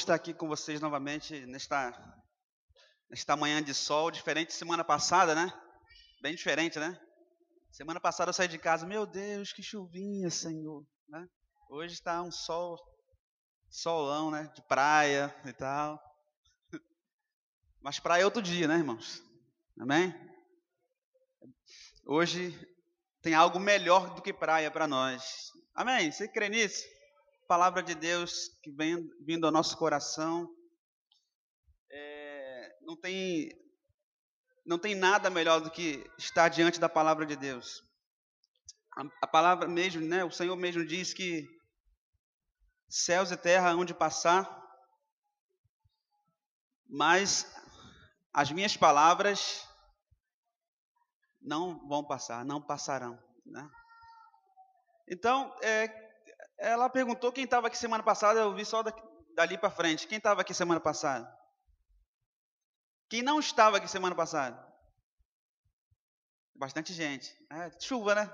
estar aqui com vocês novamente nesta, nesta manhã de sol, diferente de semana passada, né? Bem diferente, né? Semana passada eu saí de casa, meu Deus, que chuvinha, Senhor. Né? Hoje está um sol, solão, né? De praia e tal. Mas praia é outro dia, né, irmãos? Amém? Hoje tem algo melhor do que praia para nós. Amém? Você crê nisso? Palavra de Deus que vem vindo ao nosso coração. É, não tem não tem nada melhor do que estar diante da palavra de Deus. A, a palavra mesmo, né? O Senhor mesmo diz que céus e terra hão de passar, mas as minhas palavras não vão passar, não passarão, né? Então, é, ela perguntou quem estava aqui semana passada, eu vi só daqui, dali para frente. Quem estava aqui semana passada? Quem não estava aqui semana passada? Bastante gente. É, chuva, né?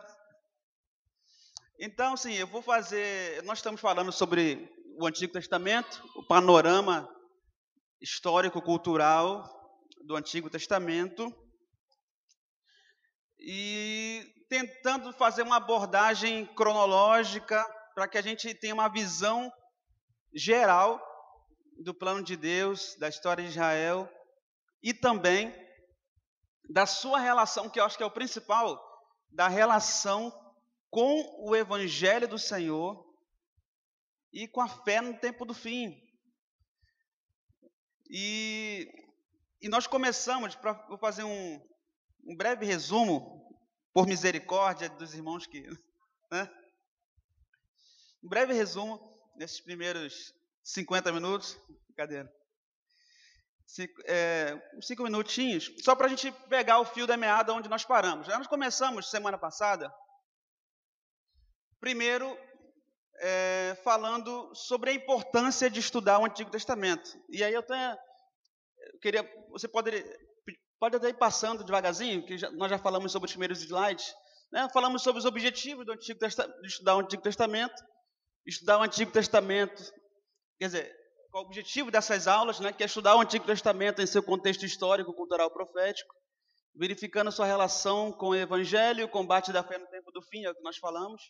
Então, sim, eu vou fazer. Nós estamos falando sobre o Antigo Testamento, o panorama histórico-cultural do Antigo Testamento. E tentando fazer uma abordagem cronológica para que a gente tenha uma visão geral do plano de Deus, da história de Israel e também da sua relação, que eu acho que é o principal, da relação com o evangelho do Senhor e com a fé no tempo do fim. E, e nós começamos, para vou fazer um, um breve resumo, por misericórdia dos irmãos que. Né? Um breve resumo nesses primeiros 50 minutos. Brincadeira. Cinco, é, cinco minutinhos, só para a gente pegar o fio da meada onde nós paramos. Nós começamos semana passada, primeiro é, falando sobre a importância de estudar o Antigo Testamento. E aí eu tenho, eu queria, você pode, pode até ir passando devagarzinho, que já, nós já falamos sobre os primeiros slides, né? falamos sobre os objetivos do Antigo de estudar o Antigo Testamento, estudar o Antigo Testamento. Quer dizer, o objetivo dessas aulas, né, que é estudar o Antigo Testamento em seu contexto histórico, cultural, profético, verificando sua relação com o Evangelho, o combate da fé no tempo do fim, é o que nós falamos,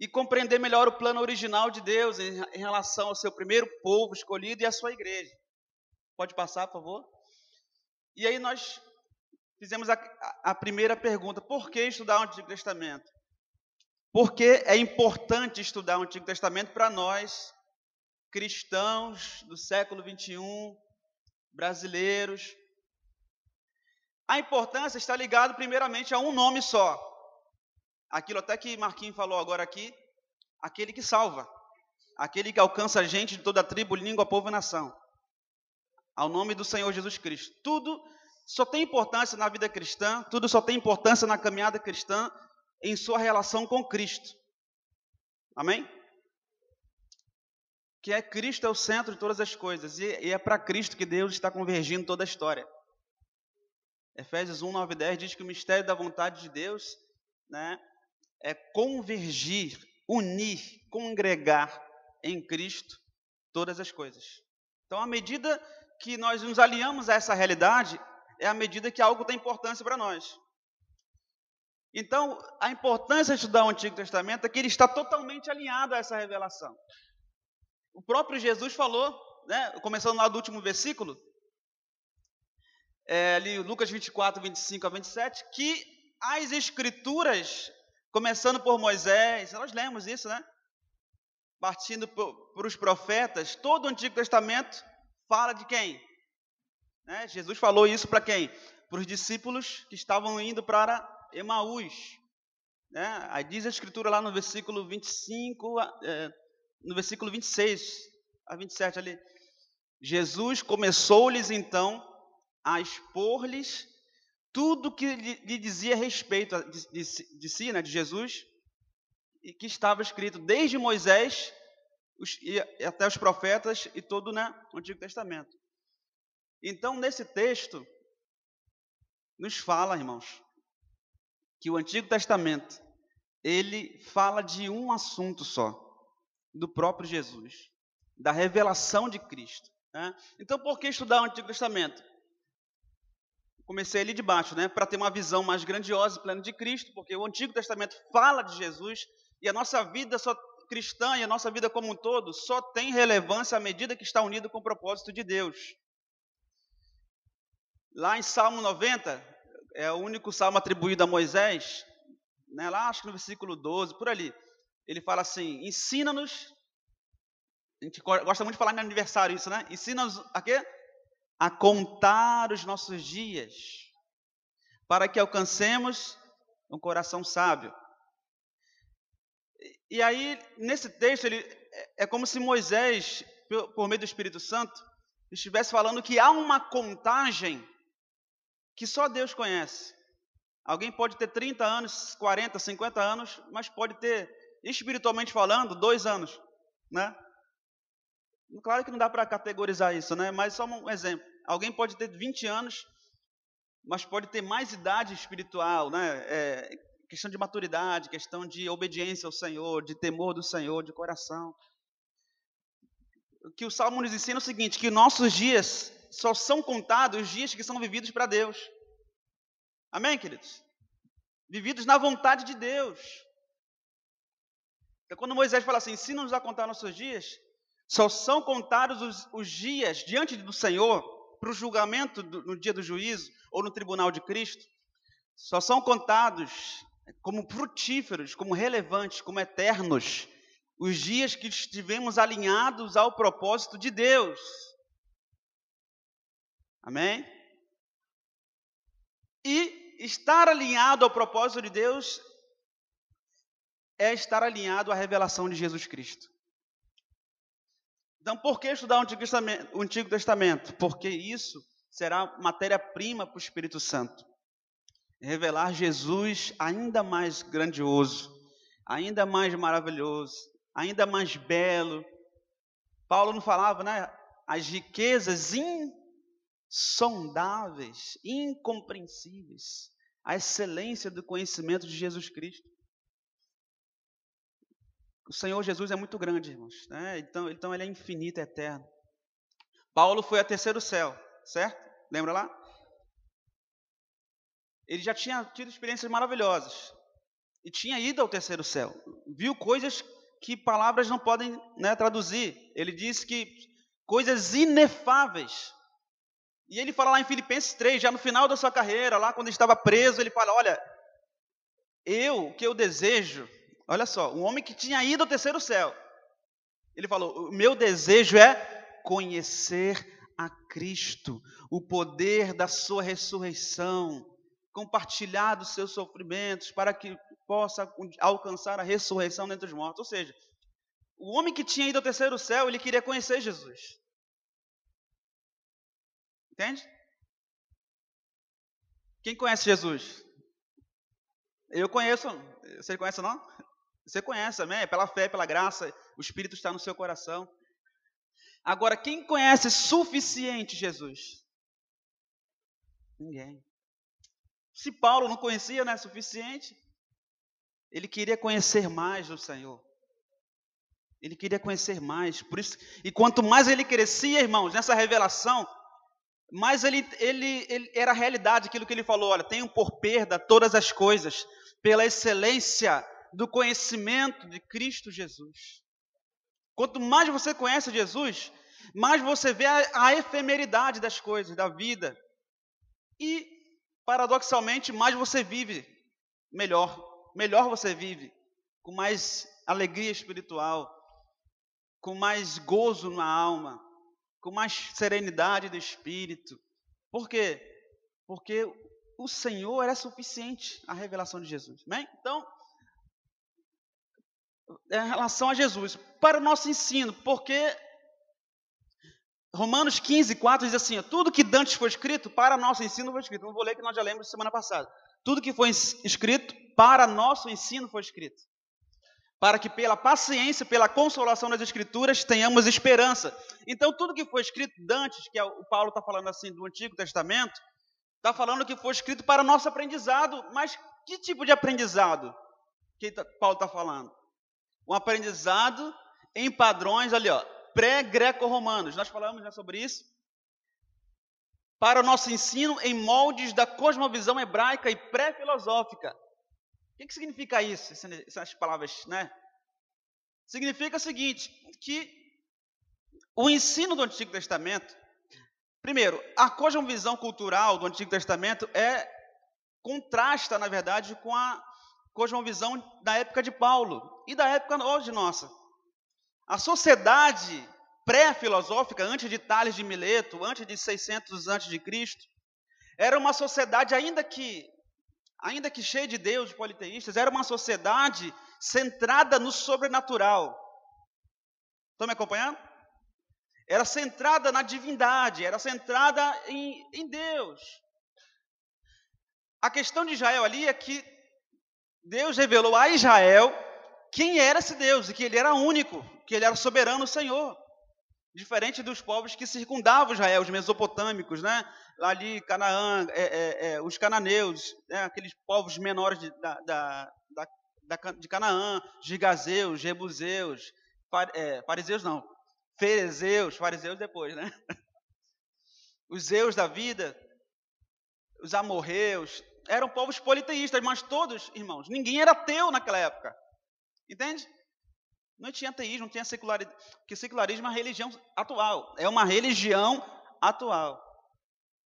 e compreender melhor o plano original de Deus em relação ao seu primeiro povo escolhido e à sua igreja. Pode passar, por favor? E aí nós fizemos a, a primeira pergunta: por que estudar o Antigo Testamento? Porque é importante estudar o Antigo Testamento para nós, cristãos do século 21, brasileiros. A importância está ligada primeiramente a um nome só. Aquilo até que Marquinhos falou agora aqui, aquele que salva, aquele que alcança a gente de toda a tribo, língua, povo e nação. Ao nome do Senhor Jesus Cristo. Tudo só tem importância na vida cristã, tudo só tem importância na caminhada cristã em sua relação com Cristo. Amém? Que é Cristo é o centro de todas as coisas e, é para Cristo que Deus está convergindo toda a história. Efésios 1, 9 e 10 diz que o mistério da vontade de Deus né, é convergir, unir, congregar em Cristo todas as coisas. Então, à medida que nós nos alinhamos a essa realidade, é a medida que algo tem importância para nós. Então, a importância de estudar o Antigo Testamento é que ele está totalmente alinhado a essa revelação. O próprio Jesus falou, né, começando lá do último versículo, é, ali Lucas 24, 25 a 27, que as escrituras, começando por Moisés, nós lemos isso, né? Partindo para os profetas, todo o Antigo Testamento fala de quem? Né? Jesus falou isso para quem? Para os discípulos que estavam indo para Emaús. Né? Aí diz a escritura lá no versículo 25, é, no versículo 26 a 27 ali. Jesus começou-lhes então a expor-lhes tudo que lhe dizia respeito de, de, de, si, né, de Jesus, e que estava escrito desde Moisés os, e, até os profetas e todo né, o Antigo Testamento. Então, nesse texto, nos fala, irmãos, que o Antigo Testamento ele fala de um assunto só, do próprio Jesus. da revelação de Cristo. Né? Então, por que estudar o Antigo Testamento? Comecei ali de baixo, né? Para ter uma visão mais grandiosa e plena de Cristo, porque o Antigo Testamento fala de Jesus e a nossa vida só cristã e a nossa vida como um todo só tem relevância à medida que está unido com o propósito de Deus. Lá em Salmo 90, é o único salmo atribuído a Moisés, né, lá acho que no versículo 12, por ali, ele fala assim: ensina-nos. A gente gosta muito de falar no aniversário isso, né? Ensina-nos a quê? A contar os nossos dias, para que alcancemos um coração sábio. E aí, nesse texto, ele, é, é como se Moisés, por meio do Espírito Santo, estivesse falando que há uma contagem que só Deus conhece. Alguém pode ter 30 anos, 40, 50 anos, mas pode ter, espiritualmente falando, dois anos, né? Claro que não dá para categorizar isso, né? Mas só um exemplo. Alguém pode ter 20 anos, mas pode ter mais idade espiritual, né? É, questão de maturidade, questão de obediência ao Senhor, de temor do Senhor, de coração. O que o Salmo nos ensina é o seguinte: que nossos dias só são contados os dias que são vividos para Deus. Amém, queridos? Vividos na vontade de Deus. Então, quando Moisés fala assim, ensina-nos a contar nossos dias, só são contados os, os dias diante do Senhor para o julgamento do, no dia do juízo ou no tribunal de Cristo, só são contados como frutíferos, como relevantes, como eternos, os dias que estivemos alinhados ao propósito de Deus. Amém? E estar alinhado ao propósito de Deus é estar alinhado à revelação de Jesus Cristo. Então, por que estudar o Antigo Testamento? Porque isso será matéria-prima para o Espírito Santo revelar Jesus ainda mais grandioso, ainda mais maravilhoso, ainda mais belo. Paulo não falava, né? As riquezas insondáveis, incompreensíveis, a excelência do conhecimento de Jesus Cristo. O Senhor Jesus é muito grande, irmãos. Né? Então, então ele é infinito, eterno. Paulo foi a terceiro céu, certo? Lembra lá? Ele já tinha tido experiências maravilhosas e tinha ido ao terceiro céu. Viu coisas que palavras não podem né, traduzir. Ele disse que coisas inefáveis. E ele fala lá em Filipenses 3, já no final da sua carreira, lá quando ele estava preso, ele fala: Olha, eu, que eu desejo, olha só, um homem que tinha ido ao terceiro céu. Ele falou: O meu desejo é conhecer a Cristo, o poder da sua ressurreição compartilhar dos seus sofrimentos para que possa alcançar a ressurreição dentre os mortos. Ou seja, o homem que tinha ido ao terceiro céu, ele queria conhecer Jesus. Entende? Quem conhece Jesus? Eu conheço. Você conhece não? Você conhece, amém? É pela fé, pela graça, o Espírito está no seu coração. Agora, quem conhece suficiente Jesus? Ninguém. Se Paulo não conhecia, não é suficiente. Ele queria conhecer mais do Senhor. Ele queria conhecer mais. Por isso, e quanto mais ele crescia, irmãos, nessa revelação, mais ele, ele, ele era a realidade aquilo que ele falou. Olha, tenho por perda todas as coisas pela excelência do conhecimento de Cristo Jesus. Quanto mais você conhece Jesus, mais você vê a, a efemeridade das coisas, da vida. E paradoxalmente, mais você vive melhor. Melhor você vive, com mais alegria espiritual, com mais gozo na alma, com mais serenidade do espírito. Por quê? Porque o Senhor é suficiente a revelação de Jesus. Amém? Então, em relação a Jesus, para o nosso ensino, porque Romanos 15, 4 diz assim: tudo que dantes foi escrito para nosso ensino foi escrito. Não vou ler que nós já lemos semana passada. Tudo que foi escrito para nosso ensino foi escrito. Para que pela paciência, pela consolação das Escrituras, tenhamos esperança. Então, tudo que foi escrito dantes, que é o Paulo está falando assim do Antigo Testamento, está falando que foi escrito para nosso aprendizado. Mas que tipo de aprendizado que tá, Paulo está falando? Um aprendizado em padrões ali, pré-greco-romanos. Nós falamos já sobre isso. Para o nosso ensino em moldes da cosmovisão hebraica e pré-filosófica. O que, que significa isso, essas palavras, né? Significa o seguinte, que o ensino do Antigo Testamento, primeiro, a cosmovisão cultural do Antigo Testamento é contrasta, na verdade, com a cosmovisão da época de Paulo e da época hoje nossa. A sociedade pré-filosófica, antes de Tales de Mileto, antes de 600 antes de Cristo, era uma sociedade ainda que ainda que cheia de deuses politeístas, era uma sociedade centrada no sobrenatural. Estão me acompanhando? Era centrada na divindade, era centrada em, em Deus. A questão de Israel ali é que Deus revelou a Israel quem era esse Deus e que ele era único, que ele era soberano Senhor. Diferente dos povos que circundavam Israel, os mesopotâmicos, né? Ali, Canaã, é, é, é, os cananeus, né? aqueles povos menores de, da, da, da, de Canaã, gigazeus, jebuseus, é, fariseus não, ferezeus, fariseus depois, né? Os zeus da vida, os amorreus, eram povos politeístas, mas todos, irmãos, ninguém era ateu naquela época. Entende? Não tinha ateísmo, não tinha secularismo. Porque secularismo é uma religião atual. É uma religião atual.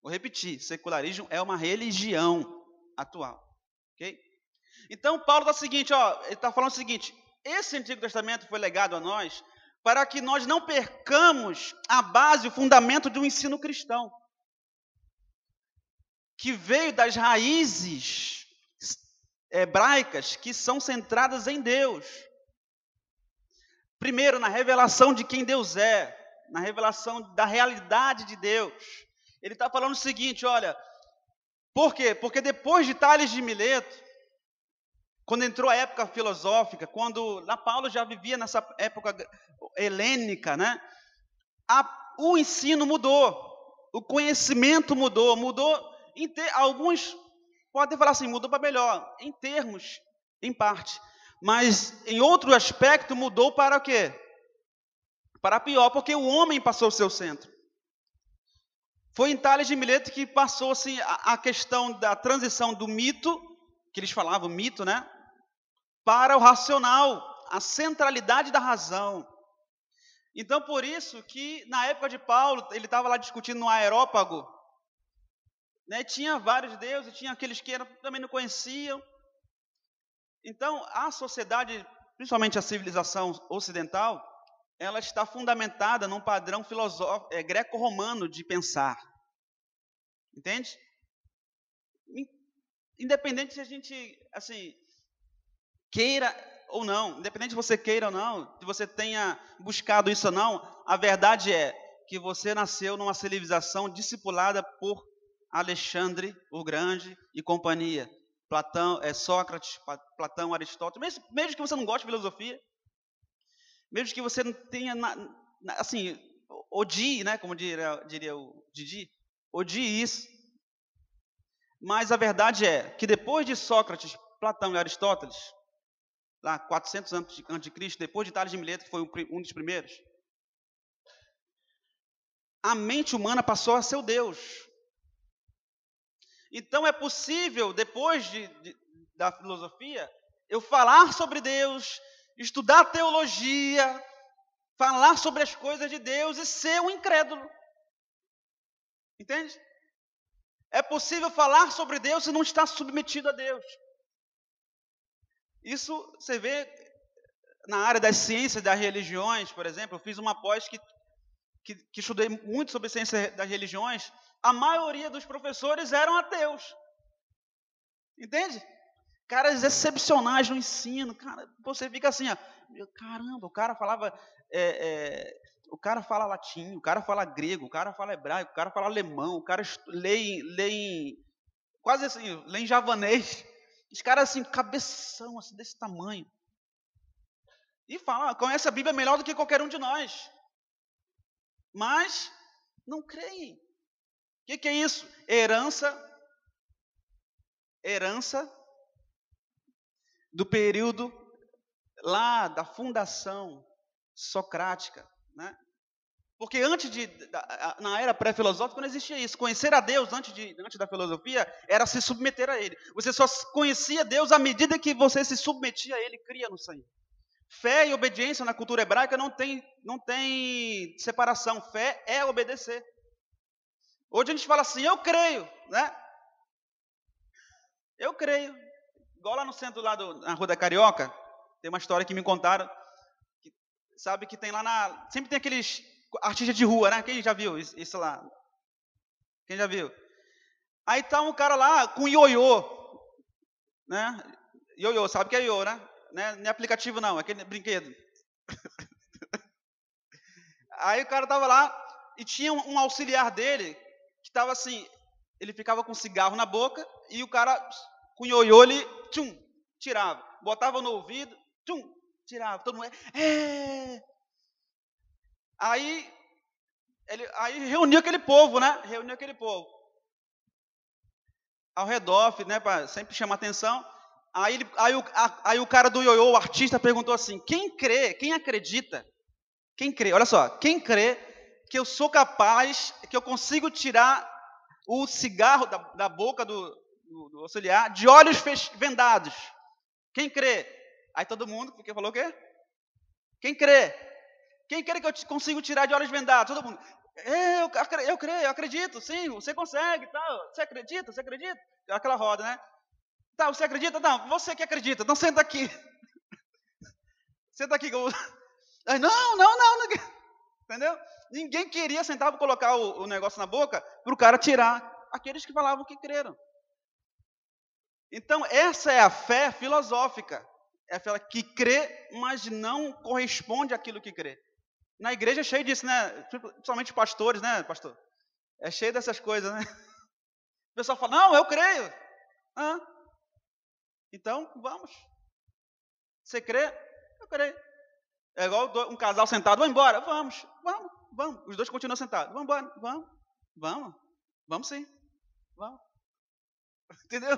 Vou repetir: secularismo é uma religião atual. Ok? Então, Paulo está seguinte: ó, ele está falando o seguinte: esse Antigo Testamento foi legado a nós para que nós não percamos a base, o fundamento de um ensino cristão. Que veio das raízes hebraicas que são centradas em Deus. Primeiro, na revelação de quem Deus é, na revelação da realidade de Deus. Ele está falando o seguinte: olha, por quê? Porque depois de Tales de Mileto, quando entrou a época filosófica, quando lá Paulo já vivia nessa época helênica, né? A, o ensino mudou, o conhecimento mudou, mudou. Ter, alguns podem falar assim, mudou para melhor, em termos, em parte. Mas em outro aspecto mudou para o quê? Para pior, porque o homem passou o seu centro. Foi em Tales de Mileto que passou assim, a, a questão da transição do mito, que eles falavam mito, né? Para o racional, a centralidade da razão. Então, por isso que na época de Paulo, ele estava lá discutindo no aerópago, né? tinha vários deuses, tinha aqueles que também não conheciam, então, a sociedade, principalmente a civilização ocidental, ela está fundamentada num padrão filosófico, é, greco-romano de pensar. Entende? Independente se a gente, assim, queira ou não, independente se você queira ou não, se você tenha buscado isso ou não, a verdade é que você nasceu numa civilização discipulada por Alexandre o Grande e companhia. Platão, é, Sócrates, Platão, Aristóteles, mesmo, mesmo que você não goste de filosofia, mesmo que você não tenha, na, na, assim, odie, né, como diria, diria o Didi, odie isso. Mas a verdade é que depois de Sócrates, Platão e Aristóteles, lá 400 anos antes de Cristo, depois de Tales de Mileto, que foi um dos primeiros, a mente humana passou a ser o Deus. Então é possível, depois de, de, da filosofia, eu falar sobre Deus, estudar teologia, falar sobre as coisas de Deus e ser um incrédulo. Entende? É possível falar sobre Deus e não estar submetido a Deus. Isso você vê na área das ciências das religiões, por exemplo. Eu fiz uma pós que, que, que estudei muito sobre ciência das religiões a maioria dos professores eram ateus. Entende? Caras excepcionais no ensino. Cara, você fica assim, ó, caramba, o cara falava. É, é, o cara fala latim, o cara fala grego, o cara fala hebraico, o cara fala alemão, o cara lê, lê em. Quase assim, lê em javanês. Os caras assim, cabeção, assim, desse tamanho. E fala, conhece a Bíblia melhor do que qualquer um de nós. Mas não creem que, que é isso? Herança, herança do período lá da fundação socrática, né? Porque antes de, na era pré-filosófica, não existia isso. Conhecer a Deus antes, de, antes da filosofia era se submeter a Ele. Você só conhecia Deus à medida que você se submetia a Ele, cria no Senhor. Fé e obediência na cultura hebraica não tem, não tem separação. Fé é obedecer. Hoje a gente fala assim, eu creio, né? Eu creio. Igual lá no centro, lá do, na Rua da Carioca, tem uma história que me contaram. Que, sabe que tem lá na. Sempre tem aqueles artistas de rua, né? Quem já viu isso lá? Quem já viu? Aí tá um cara lá com ioiô, né? Ioiô, sabe que é ioiô, né? Não é, aplicativo não, é aquele brinquedo. Aí o cara tava lá e tinha um auxiliar dele que tava assim, ele ficava com cigarro na boca e o cara com ioiô ele tchum, tirava, botava no ouvido, tchum, tirava. Todo mundo é, Aí, ele, aí reuniu aquele povo, né? Reuniu aquele povo. Ao redor, né, para sempre chamar atenção. Aí, ele, aí, o, a, aí o cara do ioiô, o artista, perguntou assim: quem crê, quem acredita, quem crê, olha só, quem crê que eu sou capaz, que eu consigo tirar o cigarro da, da boca do, do, do, auxiliar de olhos vendados? Quem crê? Aí todo mundo, porque falou o quê? Quem crê? Quem quer que eu consiga tirar de olhos vendados? Todo mundo. Eu, eu creio, eu acredito, sim, você consegue, tal. Você acredita? Você acredita? Aquela roda, né? Tá, você acredita? Não, você que acredita, então senta aqui. senta aqui. Eu... Não, não, não, não. Entendeu? Ninguém queria sentar para colocar o, o negócio na boca para o cara tirar aqueles que falavam que creram. Então, essa é a fé filosófica. É a fé que crê, mas não corresponde àquilo que crê. Na igreja é cheio disso, né? Principalmente pastores, né, pastor? É cheio dessas coisas, né? O pessoal fala, não, eu creio. Então, vamos. Você crê? Eu creio. É igual um casal sentado, vamos embora? Vamos, vamos, vamos. Os dois continuam sentados. Vamos embora, vamos, vamos, vamos sim, vamos. Entendeu?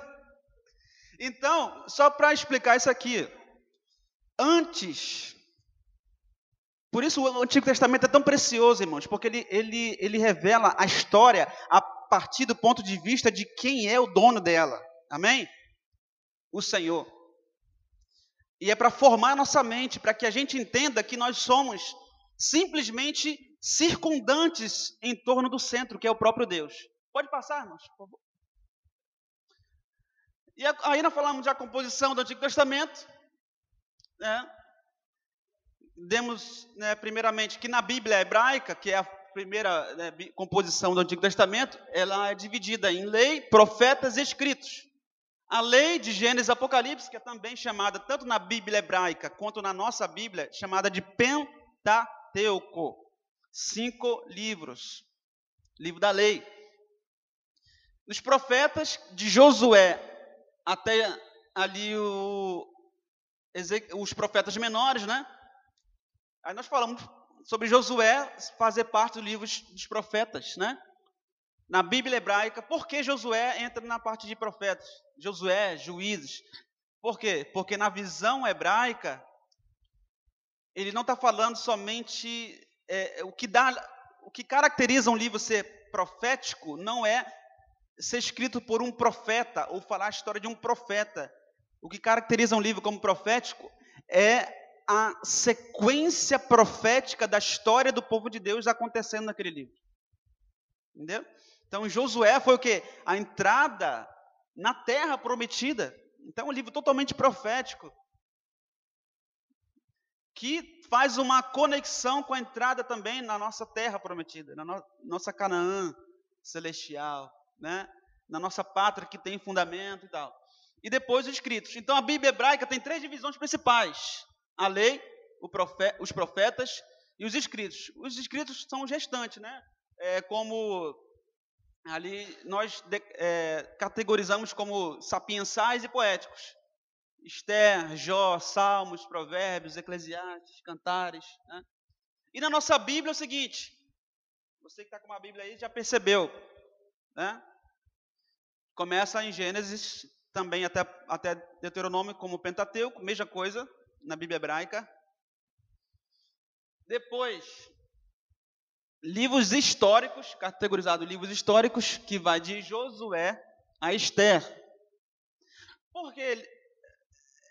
Então, só para explicar isso aqui. Antes por isso o Antigo Testamento é tão precioso, irmãos, porque ele, ele, ele revela a história a partir do ponto de vista de quem é o dono dela. Amém? O Senhor. E é para formar nossa mente, para que a gente entenda que nós somos simplesmente circundantes em torno do centro, que é o próprio Deus. Pode passar, irmãos, por favor. E nós falamos da composição do Antigo Testamento. Né? demos, né, primeiramente, que na Bíblia hebraica, que é a primeira né, composição do Antigo Testamento, ela é dividida em lei, profetas e escritos. A lei de Gênesis e Apocalipse, que é também chamada, tanto na Bíblia hebraica quanto na nossa Bíblia, chamada de Pentateuco. Cinco livros. Livro da lei. Nos profetas, de Josué até ali o, os profetas menores, né? Aí nós falamos sobre Josué fazer parte do livro dos profetas, né? Na Bíblia hebraica, por que Josué entra na parte de profetas? Josué, juízes. Por quê? Porque na visão hebraica, ele não está falando somente é, o que dá, o que caracteriza um livro ser profético não é ser escrito por um profeta ou falar a história de um profeta. O que caracteriza um livro como profético é a sequência profética da história do povo de Deus acontecendo naquele livro. Entendeu? Então Josué foi o que? A entrada na terra prometida. Então, um livro totalmente profético. Que faz uma conexão com a entrada também na nossa terra prometida, na no nossa Canaã celestial, né? na nossa pátria que tem fundamento e tal. E depois os escritos. Então a Bíblia hebraica tem três divisões principais: a lei, os profetas e os escritos. Os escritos são os restantes, né? É, como ali nós de, é, categorizamos como sapiensais e poéticos. Esther, Jó, Salmos, Provérbios, Eclesiastes, Cantares. Né? E na nossa Bíblia é o seguinte: você que está com uma Bíblia aí já percebeu, né? Começa em Gênesis, também até, até Deuteronômio, como Pentateuco, mesma coisa, na Bíblia hebraica. Depois, livros históricos, categorizado livros históricos, que vai de Josué a Esther. Porque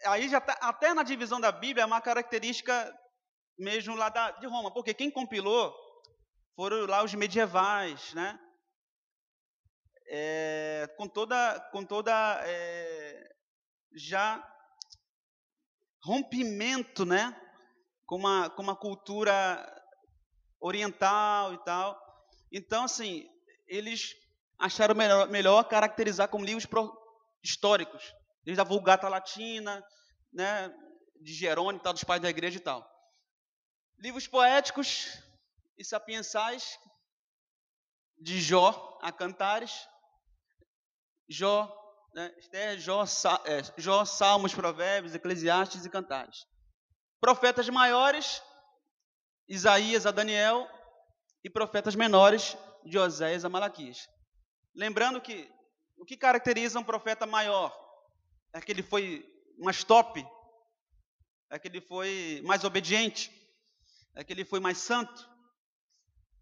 aí já tá, até na divisão da Bíblia é uma característica mesmo lá da, de Roma, porque quem compilou foram lá os medievais, né? É, com toda, com toda é, já rompimento, né? Com uma, com uma cultura oriental e tal. Então, assim, eles acharam melhor, melhor caracterizar como livros pro, históricos, desde a Vulgata Latina, né, de Jerônimo, tal, dos pais da igreja e tal. Livros poéticos e sapiensais, de Jó a Cantares, Jó, né, Esther, Jó, é, Jó, Salmos, Provérbios, Eclesiastes e Cantares. Profetas maiores, Isaías a Daniel e profetas menores de Oséias a Malaquias. Lembrando que o que caracteriza um profeta maior é que ele foi mais top, é que ele foi mais obediente, é que ele foi mais santo.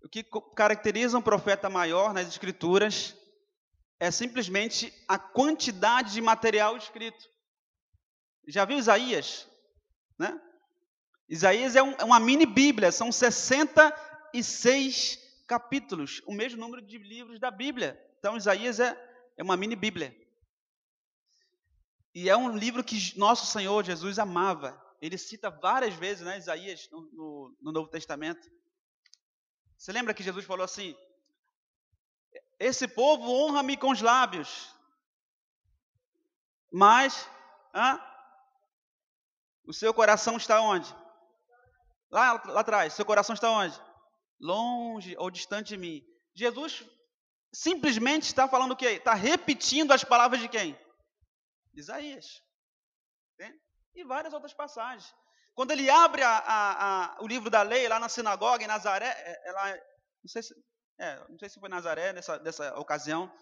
O que caracteriza um profeta maior nas escrituras é simplesmente a quantidade de material escrito. Já viu Isaías? Né? Isaías é, um, é uma mini Bíblia, são 66 capítulos, o mesmo número de livros da Bíblia. Então, Isaías é, é uma mini Bíblia. E é um livro que nosso Senhor Jesus amava. Ele cita várias vezes, né, Isaías, no, no, no Novo Testamento. Você lembra que Jesus falou assim: Esse povo honra-me com os lábios, mas hã? o seu coração está onde? Lá, lá atrás, seu coração está onde? Longe ou distante de mim. Jesus simplesmente está falando o quê? Está repetindo as palavras de quem? Isaías. E várias outras passagens. Quando ele abre a, a, a, o livro da lei lá na sinagoga em Nazaré, é, ela, não, sei se, é, não sei se foi Nazaré nessa, nessa ocasião,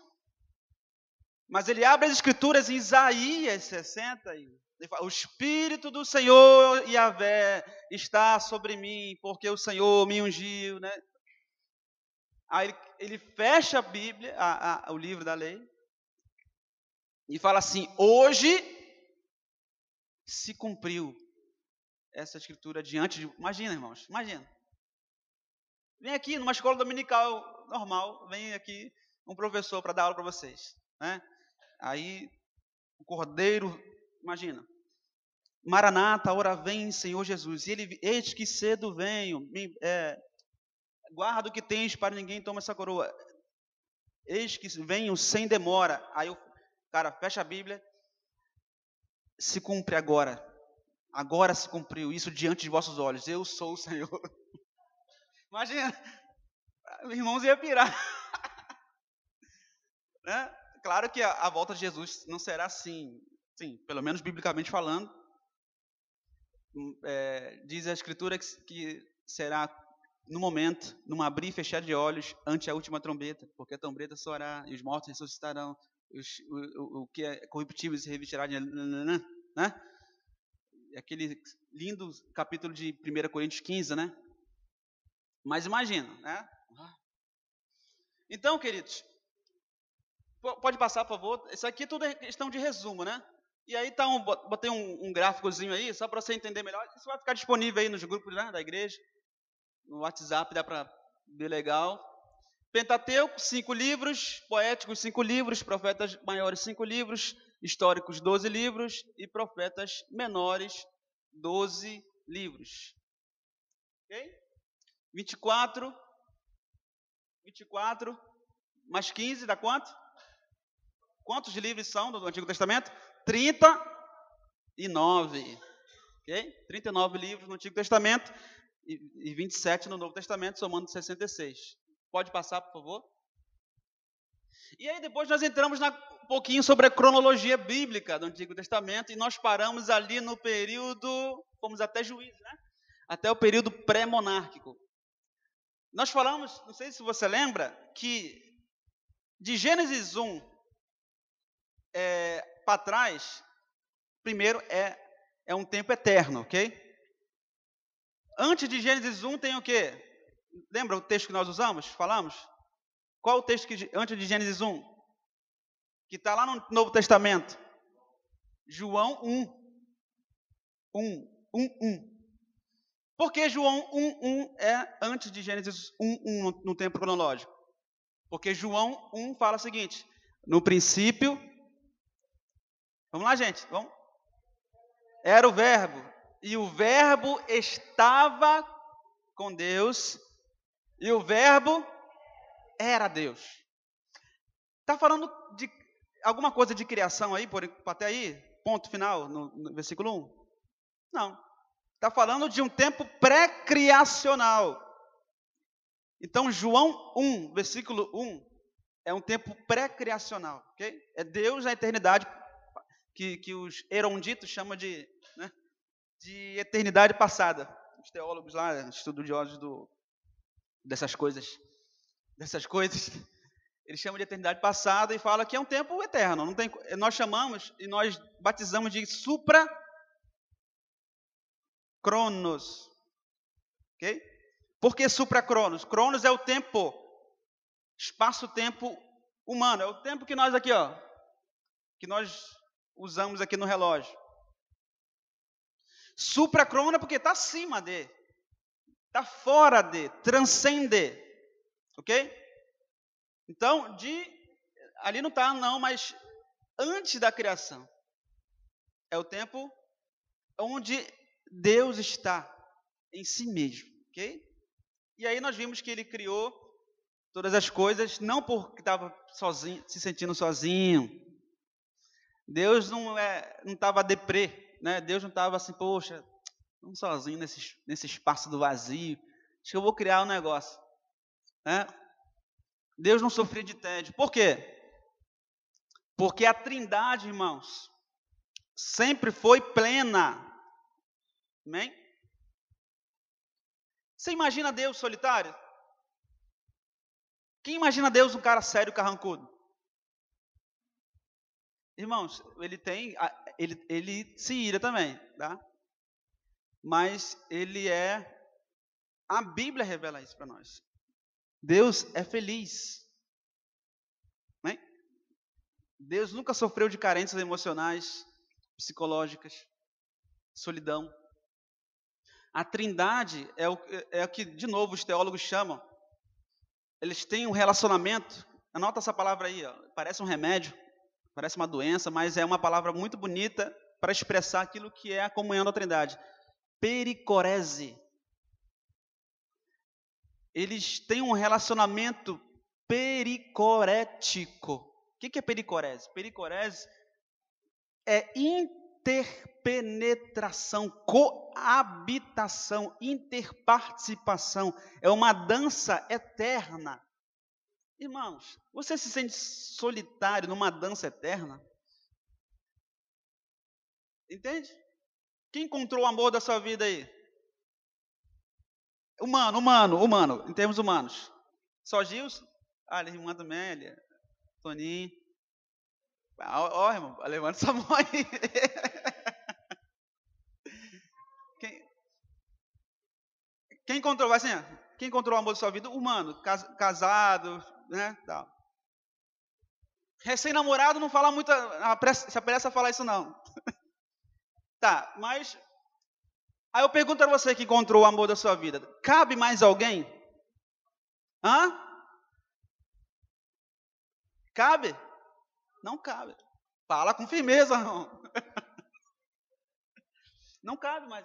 mas ele abre as escrituras em Isaías 60 e o Espírito do Senhor Yahvé está sobre mim, porque o Senhor me ungiu, né? Aí ele, fecha a Bíblia, a, a, o livro da lei, e fala assim: hoje se cumpriu essa escritura diante de. Imagina, irmãos, imagina. Vem aqui numa escola dominical normal, vem aqui um professor para dar aula para vocês, né? Aí o cordeiro Imagina. Maranata, hora vem, Senhor Jesus. E ele, eis que cedo venho. É, guarda o que tens para ninguém toma essa coroa. Eis que venho sem demora. Aí o cara fecha a Bíblia. Se cumpre agora. Agora se cumpriu isso diante de vossos olhos. Eu sou o Senhor. Imagina. Irmãos ia pirar. né? Claro que a, a volta de Jesus não será assim. Sim, pelo menos biblicamente falando, hum, é, diz a Escritura que, que, será no momento, num abrir e fechar de olhos, ante a última trombeta, porque a trombeta soará e os mortos ressuscitarão, os, o, o, o, que é corruptível se revestirá de. Né? Aquele lindo capítulo de 1 Coríntios 15, né? Mas imagina, né? Então, queridos, pode passar, por favor. Isso aqui tudo é questão de resumo, né? E aí tá um, botei um, um gráficozinho aí, só para você entender melhor. Isso vai ficar disponível aí nos grupos né, da igreja. No WhatsApp dá para ver legal. Pentateuco, cinco livros, poéticos, cinco livros, profetas maiores, cinco livros, históricos, doze livros, e profetas menores, doze livros. Ok? 24, 24, mais 15, dá quanto? Quantos livros são do Antigo Testamento? 39. Ok? 39 livros no Antigo Testamento e 27 no Novo Testamento, somando 66. Pode passar, por favor? E aí depois nós entramos na, um pouquinho sobre a cronologia bíblica do Antigo Testamento e nós paramos ali no período, fomos até Juízo, né? Até o período pré-monárquico. Nós falamos, não sei se você lembra, que de Gênesis 1 é, para trás, primeiro é, é um tempo eterno, ok? Antes de Gênesis 1 tem o quê? lembra o texto que nós usamos? Falamos? Qual o texto que, antes de Gênesis 1? Que está lá no Novo Testamento. João 1. 1, 1, 1. Por que João 1, 1 é antes de Gênesis 1, 1 no tempo cronológico? Porque João 1 fala o seguinte: no princípio. Vamos lá, gente. Vamos. Era o Verbo. E o Verbo estava com Deus. E o Verbo era Deus. Está falando de alguma coisa de criação aí, por, até aí? Ponto final no, no versículo 1? Não. Está falando de um tempo pré-criacional. Então, João 1, versículo 1, é um tempo pré-criacional, ok? É Deus na eternidade, que, que os eruditos chamam de, né, de eternidade passada. Os teólogos lá, estudiosos do, dessas coisas, dessas coisas, eles chamam de eternidade passada e falam que é um tempo eterno. Não tem, nós chamamos e nós batizamos de supra cronos, ok? Por que supra cronos? Cronos é o tempo espaço-tempo humano. É o tempo que nós aqui, ó, que nós usamos aqui no relógio. Supracrona porque está acima de, está fora de, transcende, ok? Então, de ali não está não, mas antes da criação é o tempo onde Deus está em si mesmo, ok? E aí nós vimos que Ele criou todas as coisas, não porque estava sozinho, se sentindo sozinho. Deus não é, não estava deprê, né? Deus não estava assim, poxa, não sozinho nesse, nesse espaço do vazio. Acho que eu vou criar um negócio, né? Deus não sofria de tédio. Por quê? Porque a Trindade, irmãos, sempre foi plena. Amém? Você imagina Deus solitário? Quem imagina Deus um cara sério, carrancudo? Irmãos, ele tem, ele, ele se ira também, tá? Mas ele é, a Bíblia revela isso para nós. Deus é feliz. Né? Deus nunca sofreu de carências emocionais, psicológicas, solidão. A trindade é o, é o que, de novo, os teólogos chamam eles têm um relacionamento. Anota essa palavra aí, ó, parece um remédio, parece uma doença, mas é uma palavra muito bonita para expressar aquilo que é a comunhão da Trindade. Pericorese. Eles têm um relacionamento pericorético. O que é pericorese? Pericorese é interpenetração, coabitação, interparticipação. É uma dança eterna. Irmãos, você se sente solitário numa dança eterna? Entende? Quem encontrou o amor da sua vida aí? Humano, humano, humano, em termos humanos. Só Gilson? Ah, a irmã também, Toninho. Ó, ó irmão, levanta sua mão aí. Quem, quem encontrou, vai assim, quem encontrou o amor da sua vida? Humano, casado, né, tal. Recém-namorado não fala muito, se apressa a falar isso não. tá, mas aí eu pergunto a você que encontrou o amor da sua vida, cabe mais alguém? Hã? Cabe? Não cabe. Fala com firmeza, não. Não cabe mais.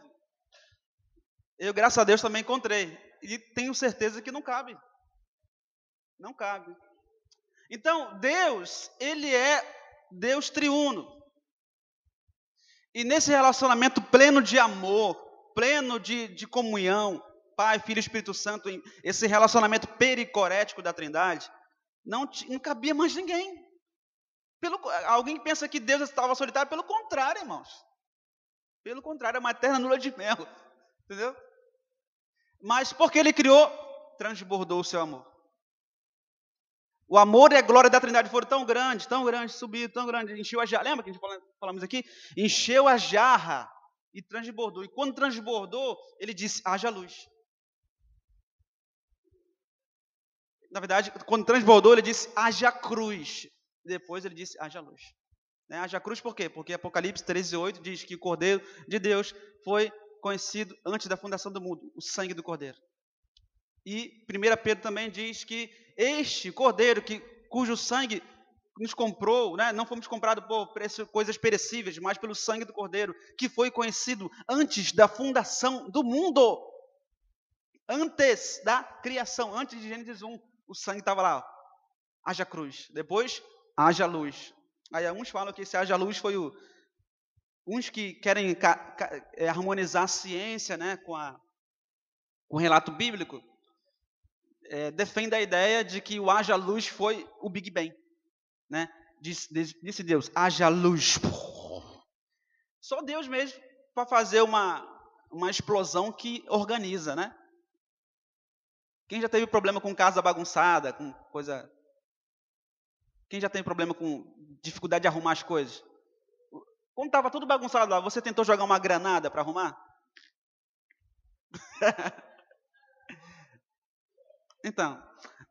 Eu, graças a Deus, também encontrei. E tenho certeza que não cabe. Não cabe. Então, Deus, Ele é Deus triuno. E nesse relacionamento pleno de amor, pleno de, de comunhão, Pai, Filho e Espírito Santo, esse relacionamento pericorético da Trindade, não, não cabia mais ninguém. Pelo, alguém pensa que Deus estava solitário, pelo contrário, irmãos. Pelo contrário, é uma eterna nula de mel. Entendeu? Mas porque ele criou, transbordou o seu amor. O amor e a glória da Trindade foram tão grandes, tão grandes, subiu tão grande, encheu a jarra. Lembra que a gente falamos aqui? Encheu a jarra e transbordou. E quando transbordou, ele disse: haja luz. na verdade, quando transbordou, ele disse: haja cruz. Depois ele disse: haja luz. Né? Haja cruz por quê? Porque Apocalipse 13, 8 diz que o Cordeiro de Deus foi conhecido antes da fundação do mundo, o sangue do Cordeiro. E 1 Pedro também diz que este Cordeiro, que, cujo sangue nos comprou, né? não fomos comprados por coisas perecíveis, mas pelo sangue do Cordeiro, que foi conhecido antes da fundação do mundo. Antes da criação, antes de Gênesis 1, o sangue estava lá. Ó. Haja cruz. Depois, haja luz. Aí uns falam que esse haja luz foi o. Uns que querem é, harmonizar a ciência né, com, a, com o relato bíblico, é, defende a ideia de que o haja luz foi o Big Bang. Né? Disse, disse Deus, haja luz. Só Deus mesmo para fazer uma, uma explosão que organiza, né? Quem já teve problema com casa bagunçada, com coisa. Quem já tem problema com dificuldade de arrumar as coisas? Quando estava tudo bagunçado lá, você tentou jogar uma granada para arrumar? então,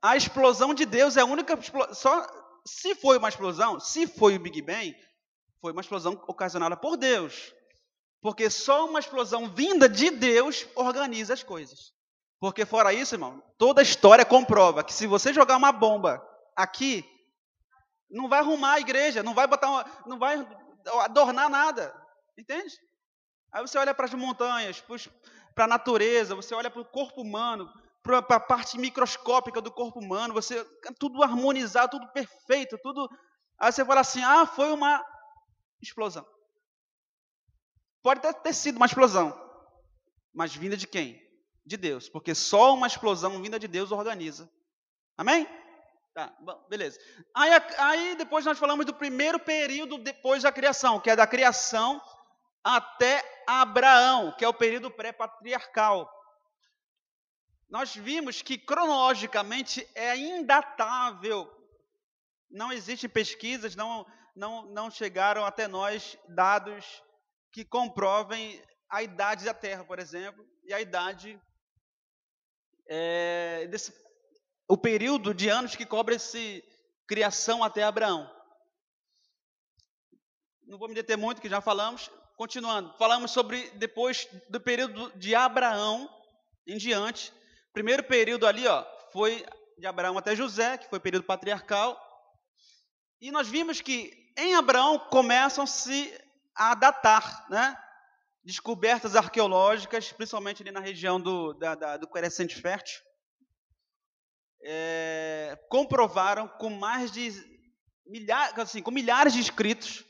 a explosão de Deus é a única só se foi uma explosão, se foi o Big Bang, foi uma explosão ocasionada por Deus. Porque só uma explosão vinda de Deus organiza as coisas. Porque fora isso, irmão, toda a história comprova que se você jogar uma bomba aqui, não vai arrumar a igreja, não vai botar, uma, não vai adornar nada, entende? Aí você olha para as montanhas, para a natureza, você olha para o corpo humano, para a parte microscópica do corpo humano, você tudo harmonizado, tudo perfeito, tudo. Aí você fala assim: ah, foi uma explosão. Pode até ter sido uma explosão, mas vinda de quem? de Deus, porque só uma explosão vinda de Deus organiza. Amém? Tá, bom, beleza. Aí, aí depois nós falamos do primeiro período depois da criação, que é da criação até Abraão, que é o período pré-patriarcal. Nós vimos que cronologicamente é indatável. Não existem pesquisas, não, não, não chegaram até nós dados que comprovem a idade da Terra, por exemplo, e a idade é, desse, o período de anos que cobre esse criação até Abraão. Não vou me deter muito, que já falamos. Continuando, falamos sobre depois do período de Abraão em diante. Primeiro período ali, ó, foi de Abraão até José, que foi período patriarcal. E nós vimos que em Abraão começam-se a datar, né? descobertas arqueológicas, principalmente ali na região do, da, da, do Crescente Fértil, é, comprovaram com mais de milhares, assim, com milhares de escritos,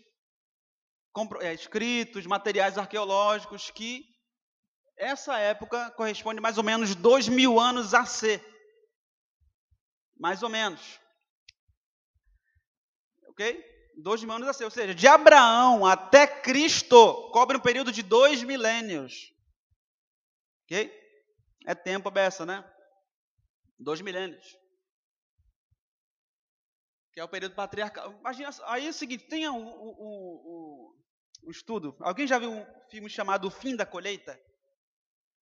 é, escritos, materiais arqueológicos, que essa época corresponde mais ou menos dois mil anos a C. Mais ou menos. Ok? dois mil anos assim, ou seja, de Abraão até Cristo cobre um período de dois milênios. Ok? É tempo beça, né? Dois milênios. Que é o período patriarcal. Imagina, aí é o seguinte, tem um, um, um, um estudo. Alguém já viu um filme chamado O Fim da Colheita?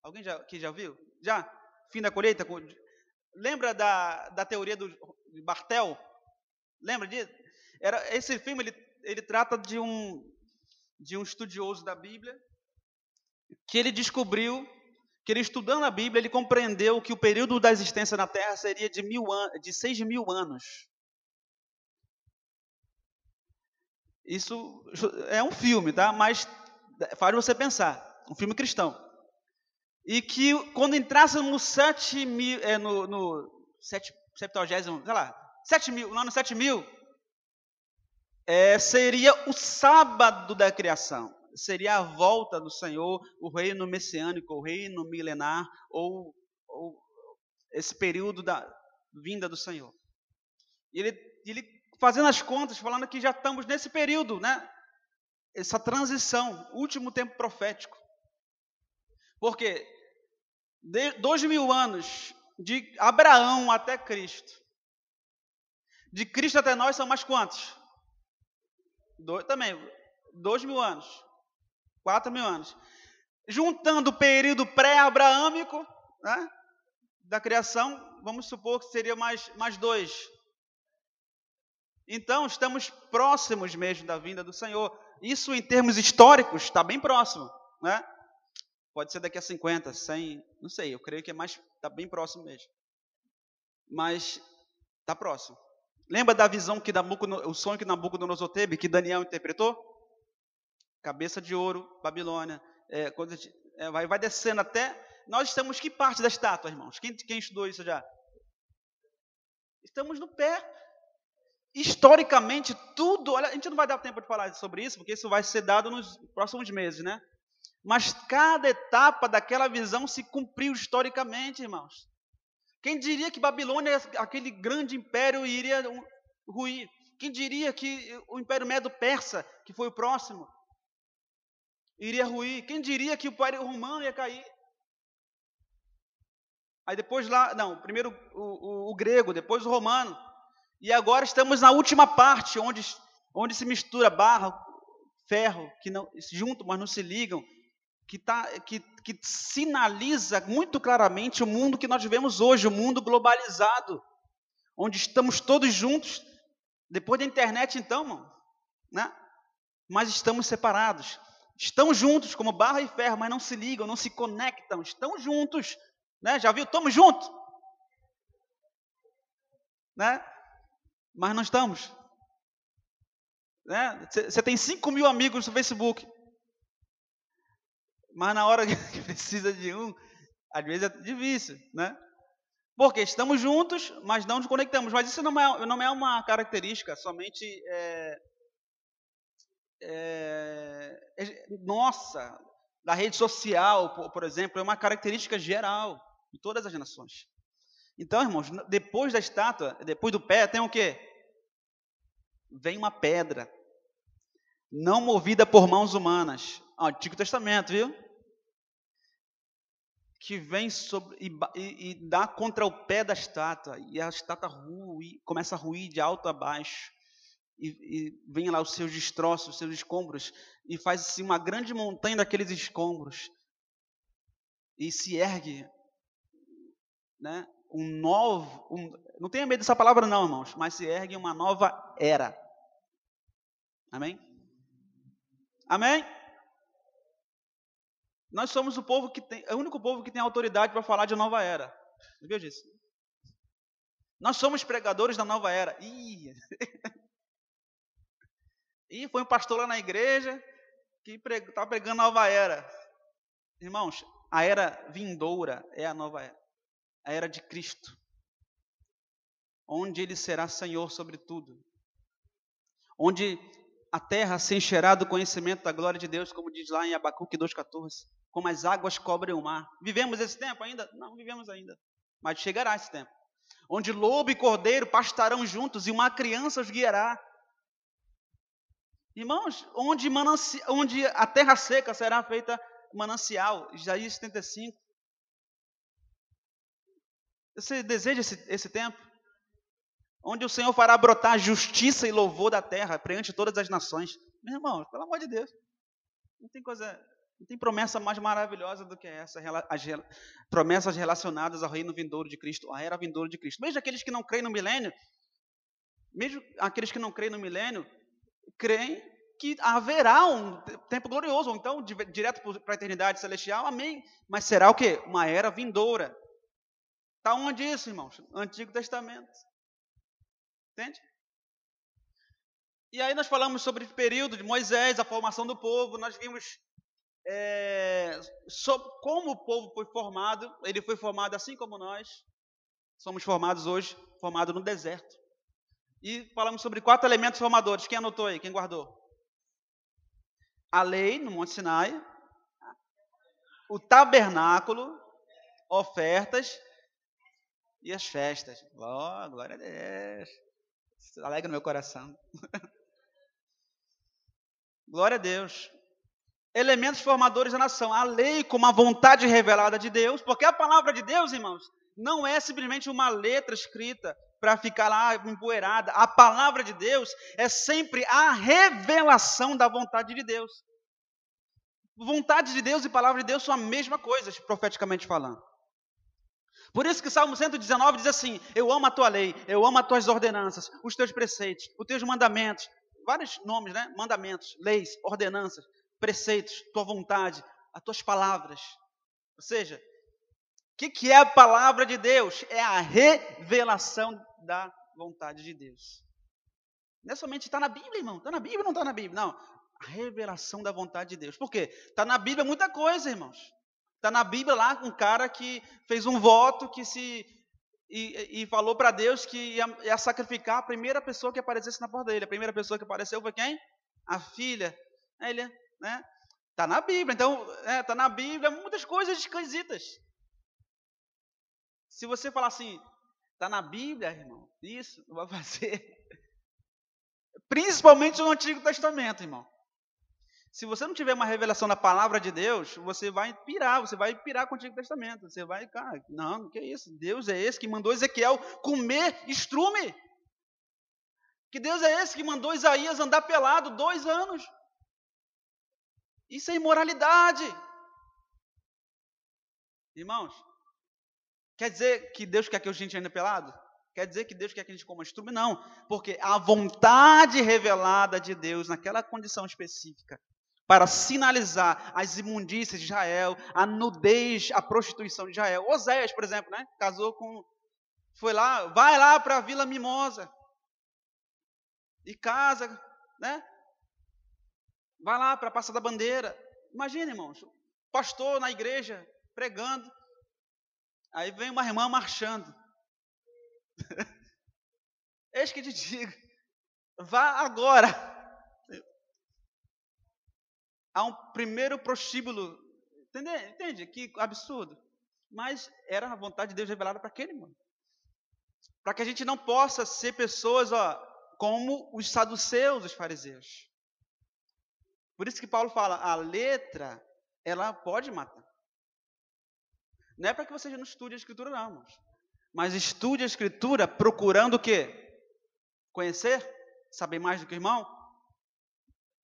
Alguém já, que já viu? Já? Fim da Colheita? Lembra da, da teoria do, de Bartel? Lembra disso? Era, esse filme ele, ele trata de um, de um estudioso da Bíblia que ele descobriu que ele estudando a Bíblia ele compreendeu que o período da existência na Terra seria de mil de seis mil anos. Isso é um filme, tá? Mas faz você pensar, um filme cristão. E que quando entrasse no sete mil, é, no, no sete, septuagésimo, sei lá, sete mil, no ano sete mil, é, seria o sábado da criação, seria a volta do Senhor, o reino messiânico, o reino milenar, ou, ou esse período da vinda do Senhor. E ele, ele fazendo as contas, falando que já estamos nesse período, né? Essa transição, último tempo profético. Porque de dois mil anos de Abraão até Cristo, de Cristo até nós são mais quantos? Dois, também, dois mil anos. Quatro mil anos. Juntando o período pré-abraâmico, né, da criação, vamos supor que seria mais, mais dois. Então, estamos próximos mesmo da vinda do Senhor. Isso, em termos históricos, está bem próximo. Né? Pode ser daqui a 50, 100, não sei. Eu creio que é mais, está bem próximo mesmo. Mas está próximo. Lembra da visão que Nabucodonosor, o sonho que Nabucodonosor teve, que Daniel interpretou? Cabeça de ouro, Babilônia. É, quando, é, vai, vai descendo até. Nós estamos que parte da estátua, irmãos? Quem, quem estudou isso já? Estamos no pé historicamente, tudo, olha, a gente não vai dar tempo de falar sobre isso, porque isso vai ser dado nos próximos meses, né? Mas cada etapa daquela visão se cumpriu historicamente, irmãos. Quem diria que Babilônia, aquele grande império, iria ruir? Quem diria que o Império Medo-Persa, que foi o próximo, iria ruir? Quem diria que o Império Romano ia cair? Aí depois lá, não, primeiro o, o, o grego, depois o romano. E agora estamos na última parte, onde, onde se mistura barro, ferro, que não junto, mas não se ligam, que, tá, que, que sinaliza muito claramente o mundo que nós vivemos hoje, o mundo globalizado, onde estamos todos juntos, depois da internet, então, mano, né? mas estamos separados. Estão juntos como barro e ferro, mas não se ligam, não se conectam, estão juntos. Né? Já viu? Estamos juntos. Né? mas não estamos. Você né? tem 5 mil amigos no Facebook, mas na hora que precisa de um, às vezes é difícil, né? Porque estamos juntos, mas não nos conectamos. Mas isso não é, não é uma característica somente é, é, é, nossa, da rede social, por, por exemplo, é uma característica geral de todas as nações. Então, irmãos, depois da estátua, depois do pé, tem o quê? vem uma pedra, não movida por mãos humanas. Antigo Testamento, viu? Que vem sobre, e, e, e, dá contra o pé da estátua, e a estátua rui, começa a ruir de alto a baixo, e, e vem lá os seus destroços, os seus escombros, e faz assim uma grande montanha daqueles escombros, e se ergue, né? Um novo, um, não tenha medo dessa palavra não, irmãos, mas se ergue uma nova era. Amém? Amém? Nós somos o povo que tem, é o único povo que tem autoridade para falar de nova era. Viu disso? Nós somos pregadores da nova era. Ih, Ih foi um pastor lá na igreja que está pregando nova era. Irmãos, a era vindoura é a nova era. A era de Cristo onde ele será Senhor sobre tudo, onde a terra se encherá do conhecimento da glória de Deus, como diz lá em Abacuque 2,14, como as águas cobrem o mar. Vivemos esse tempo ainda? Não, vivemos ainda, mas chegará esse tempo, onde lobo e cordeiro pastarão juntos e uma criança os guiará. Irmãos, onde, onde a terra seca será feita manancial, Isaías 75. Você deseja esse, esse tempo? onde o Senhor fará brotar justiça e louvor da terra perante todas as nações. Meu irmão, pelo amor de Deus, não tem coisa, não tem promessa mais maravilhosa do que essa, as promessas relacionadas ao reino vindouro de Cristo, à era vindouro de Cristo. Mesmo aqueles que não creem no milênio, mesmo aqueles que não creem no milênio, creem que haverá um tempo glorioso, ou então direto para a eternidade celestial, amém. Mas será o quê? Uma era vindoura. Está onde isso, irmãos? Antigo Testamento. Entende? E aí nós falamos sobre o período de Moisés, a formação do povo, nós vimos é, sobre como o povo foi formado. Ele foi formado assim como nós somos formados hoje, formado no deserto. E falamos sobre quatro elementos formadores. Quem anotou aí? Quem guardou? A lei no Monte Sinai, o tabernáculo, ofertas e as festas. Oh, glória a Deus alegra meu coração. Glória a Deus. Elementos formadores da nação. A lei como a vontade revelada de Deus, porque a palavra de Deus, irmãos, não é simplesmente uma letra escrita para ficar lá empoeirada. A palavra de Deus é sempre a revelação da vontade de Deus. Vontade de Deus e palavra de Deus são a mesma coisa, profeticamente falando. Por isso que Salmo 119 diz assim: Eu amo a tua lei, eu amo as tuas ordenanças, os teus preceitos, os teus mandamentos, vários nomes, né? Mandamentos, leis, ordenanças, preceitos, tua vontade, as tuas palavras. Ou seja, o que, que é a palavra de Deus? É a revelação da vontade de Deus. Não é somente está na Bíblia, irmão. Está na Bíblia ou não está na Bíblia? Não. A revelação da vontade de Deus. Por quê? Está na Bíblia muita coisa, irmãos. Está na Bíblia lá um cara que fez um voto que se e, e falou para Deus que ia, ia, sacrificar a primeira pessoa que aparecesse na porta dele. A primeira pessoa que apareceu foi quem? A filha. Ele, né? Está na Bíblia. Então, está é, tá na Bíblia muitas coisas esquisitas. Se você falar assim, está na Bíblia, irmão, isso não vai fazer. Principalmente no Antigo Testamento, irmão. Se você não tiver uma revelação da palavra de Deus, você vai pirar, você vai pirar com o Antigo Testamento. Você vai, cara, não, que é isso? Deus é esse que mandou Ezequiel comer estrume. Que Deus é esse que mandou Isaías andar pelado dois anos. Isso é imoralidade. Irmãos, quer dizer que Deus quer que a gente ande pelado? Quer dizer que Deus quer que a gente coma estrume? Não, porque a vontade revelada de Deus naquela condição específica para sinalizar as imundícias de Israel, a nudez, a prostituição de Israel. Oséias, por exemplo, né? casou com. Foi lá, vai lá para a Vila Mimosa. E casa, né? Vai lá para a Praça da Bandeira. Imagina, irmãos, pastor na igreja pregando. Aí vem uma irmã marchando. Eis que te digo, vá agora a um primeiro prostíbulo. Entende? Entende? Que absurdo. Mas era a vontade de Deus revelada para aquele mano. Para que a gente não possa ser pessoas ó, como os saduceus, os fariseus. Por isso que Paulo fala, a letra, ela pode matar. Não é para que você não estude a escritura, não, irmãos. Mas estude a escritura procurando o quê? Conhecer? Saber mais do que o irmão?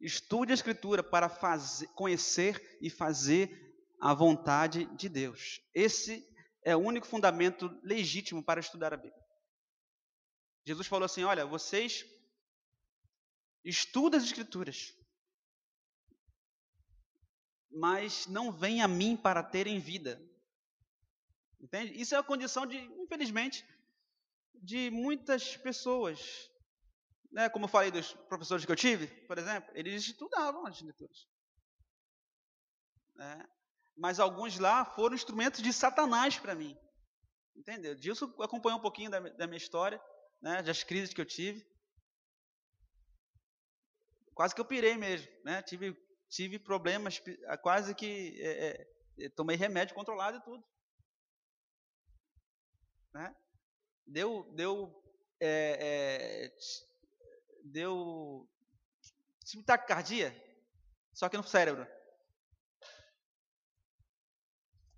Estude a Escritura para fazer, conhecer e fazer a vontade de Deus. Esse é o único fundamento legítimo para estudar a Bíblia. Jesus falou assim: Olha, vocês estudam as Escrituras, mas não vêm a mim para terem vida. Entende? Isso é a condição de, infelizmente, de muitas pessoas né, como eu falei dos professores que eu tive, por exemplo, eles estudavam as escrituras. Né? Mas alguns lá foram instrumentos de Satanás para mim. Entendeu? Disso acompanhou um pouquinho da, da minha história, né, das crises que eu tive. Quase que eu pirei mesmo, né? Tive, tive problemas, quase que é, é, tomei remédio controlado e tudo. Né? Deu, deu é, é deu taquicardia, só que no cérebro.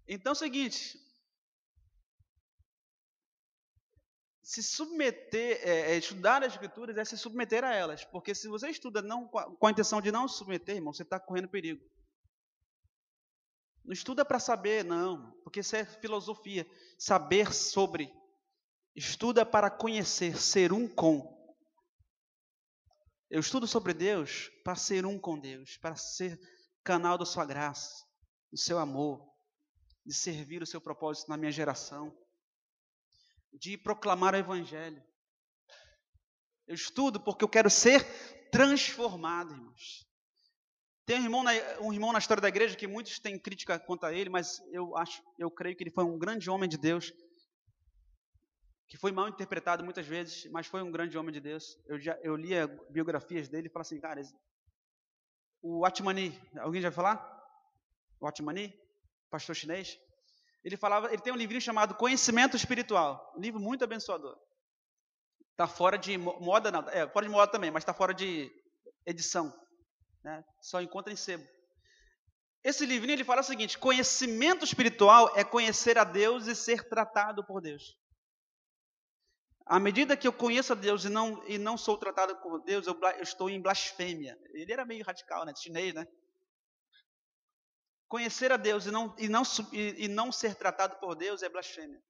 Então é o seguinte, se submeter, é, é, estudar as escrituras é se submeter a elas, porque se você estuda não com a intenção de não se submeter, irmão, você está correndo perigo. Não estuda para saber, não, porque isso é filosofia. Saber sobre. Estuda para conhecer, ser um com. Eu estudo sobre Deus para ser um com Deus, para ser canal da sua graça, do seu amor, de servir o seu propósito na minha geração, de proclamar o Evangelho. Eu estudo porque eu quero ser transformado, irmãos. Tem um irmão, na, um irmão na história da igreja que muitos têm crítica contra ele, mas eu acho, eu creio que ele foi um grande homem de Deus que foi mal interpretado muitas vezes, mas foi um grande homem de Deus. Eu já eu lia biografias dele e falava assim, cara, o Atmani, alguém já vai falar? O Atmani, pastor chinês, ele falava, ele tem um livrinho chamado Conhecimento Espiritual, um livro muito abençoador. Está fora de moda, não, é fora de moda também, mas está fora de edição, né? Só encontra em sebo. Esse livrinho ele fala o seguinte: conhecimento espiritual é conhecer a Deus e ser tratado por Deus. À medida que eu conheço a Deus e não, e não sou tratado por Deus, eu, eu estou em blasfêmia. Ele era meio radical, né? Chinês, né? Conhecer a Deus e não, e, não, e, não ser tratado por Deus é blasfêmia.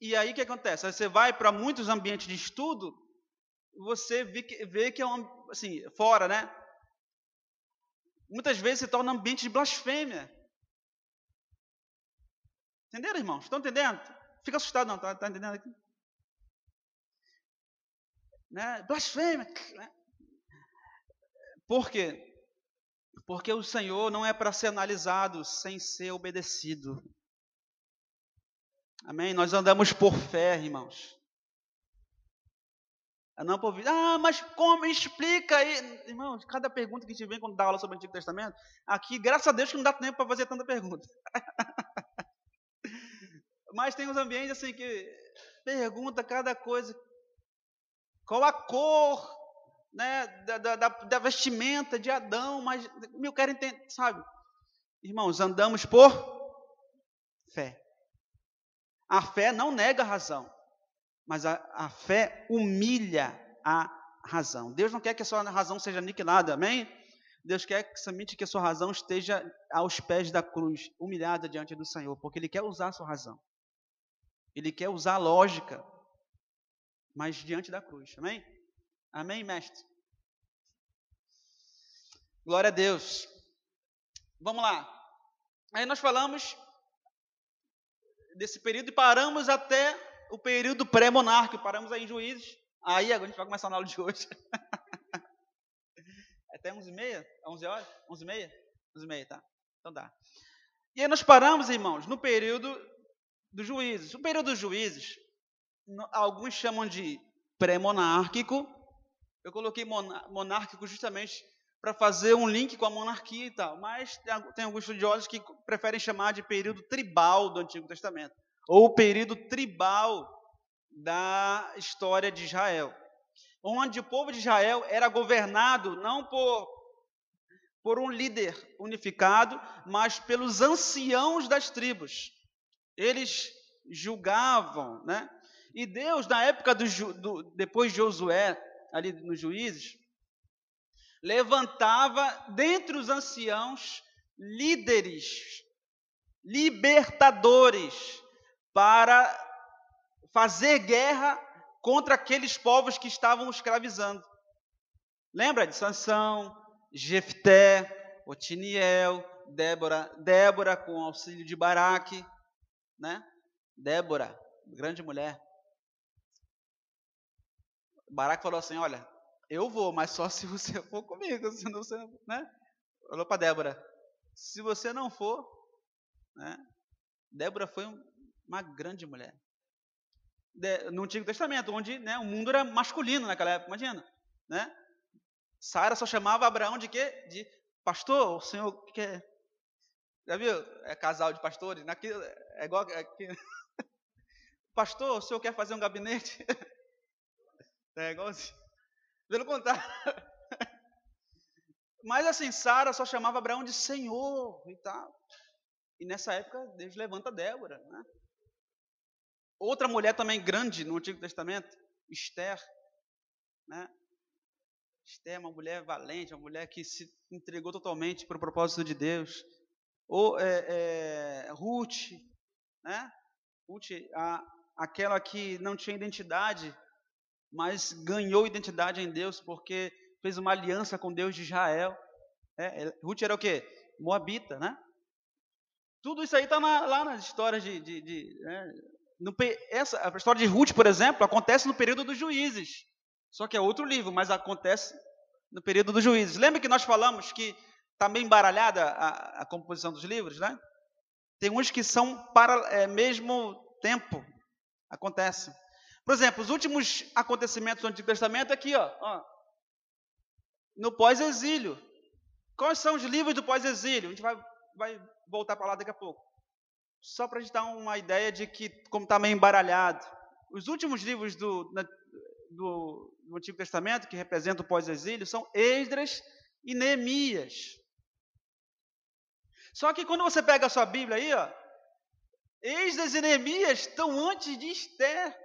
E aí o que acontece? Você vai para muitos ambientes de estudo, você vê que, vê que é um, assim, fora, né? Muitas vezes se torna um ambiente de blasfêmia. Entenderam, irmãos? Estão entendendo? Fica assustado, não, está tá entendendo aqui? Né? Blasfêmia. Né? Por quê? Porque o Senhor não é para ser analisado sem ser obedecido. Amém? Nós andamos por fé, irmãos. Não por Ah, mas como explica aí? Irmãos, cada pergunta que a gente vem quando dá aula sobre o Antigo Testamento, aqui, graças a Deus que não dá tempo para fazer tanta pergunta. mas tem uns ambientes assim que pergunta cada coisa. Qual a cor né, da, da, da vestimenta de Adão? Mas eu quero entender, sabe? Irmãos, andamos por fé. A fé não nega a razão, mas a, a fé humilha a razão. Deus não quer que a sua razão seja aniquilada, amém? Deus quer que somente que a sua razão esteja aos pés da cruz, humilhada diante do Senhor, porque Ele quer usar a sua razão. Ele quer usar a lógica, mas diante da cruz, amém? Amém, mestre? Glória a Deus. Vamos lá. Aí nós falamos desse período e paramos até o período pré-monárquico, paramos aí em Juízes. Aí agora a gente vai começar a aula de hoje. até 11 e meia? 11 horas? 11 e meia? 11 e meia, tá. Então dá. E aí nós paramos, irmãos, no período dos juízes. O período dos juízes, alguns chamam de pré-monárquico. Eu coloquei monárquico justamente para fazer um link com a monarquia e tal. Mas tem alguns estudiosos que preferem chamar de período tribal do Antigo Testamento, ou período tribal da história de Israel, onde o povo de Israel era governado não por por um líder unificado, mas pelos anciãos das tribos. Eles julgavam, né? E Deus, na época do, do depois de Josué, ali nos juízes, levantava dentre os anciãos líderes, libertadores, para fazer guerra contra aqueles povos que estavam escravizando. Lembra de Sansão, Jefté, Otiniel, Débora, Débora com auxílio de Baraque, né? Débora, grande mulher. Baraque falou assim: Olha, eu vou, mas só se você for comigo, senão você, né? Falou para Débora, se você não for, né? Débora foi uma grande mulher. De, no Antigo Testamento, onde né, o mundo era masculino naquela época, imagina, né? Sara só chamava Abraão de quê? De pastor, o senhor quer... Já viu? É casal de pastores, aqui, é igual aqui. Pastor, o senhor quer fazer um gabinete? É igualzinho. Pelo contrário. Mas assim, Sara só chamava Abraão de Senhor e tal. E nessa época, Deus levanta Débora. Né? Outra mulher também grande no Antigo Testamento, Esther. Né? Esther é uma mulher valente, uma mulher que se entregou totalmente para o propósito de Deus. Ou é, é, Ruth, né? Ruth, a, aquela que não tinha identidade, mas ganhou identidade em Deus porque fez uma aliança com Deus de Israel. É, Ruth era o quê? Moabita, né? Tudo isso aí está lá nas histórias de. de, de né? No, essa, a história de Ruth, por exemplo, acontece no período dos juízes. Só que é outro livro, mas acontece no período dos juízes. Lembra que nós falamos que está meio embaralhada a, a, composição dos livros, né? Tem uns que são para é, mesmo tempo. Acontece. Por exemplo, os últimos acontecimentos do Antigo Testamento aqui, ó, ó no pós-exílio. Quais são os livros do pós-exílio? A gente vai, vai voltar para lá daqui a pouco. Só para a gente dar uma ideia de que como está meio embaralhado. Os últimos livros do, do, do Antigo Testamento que representam o pós-exílio são Esdras e Neemias. Só que quando você pega a sua Bíblia aí, ó, Esdras e Neemias estão antes de Esther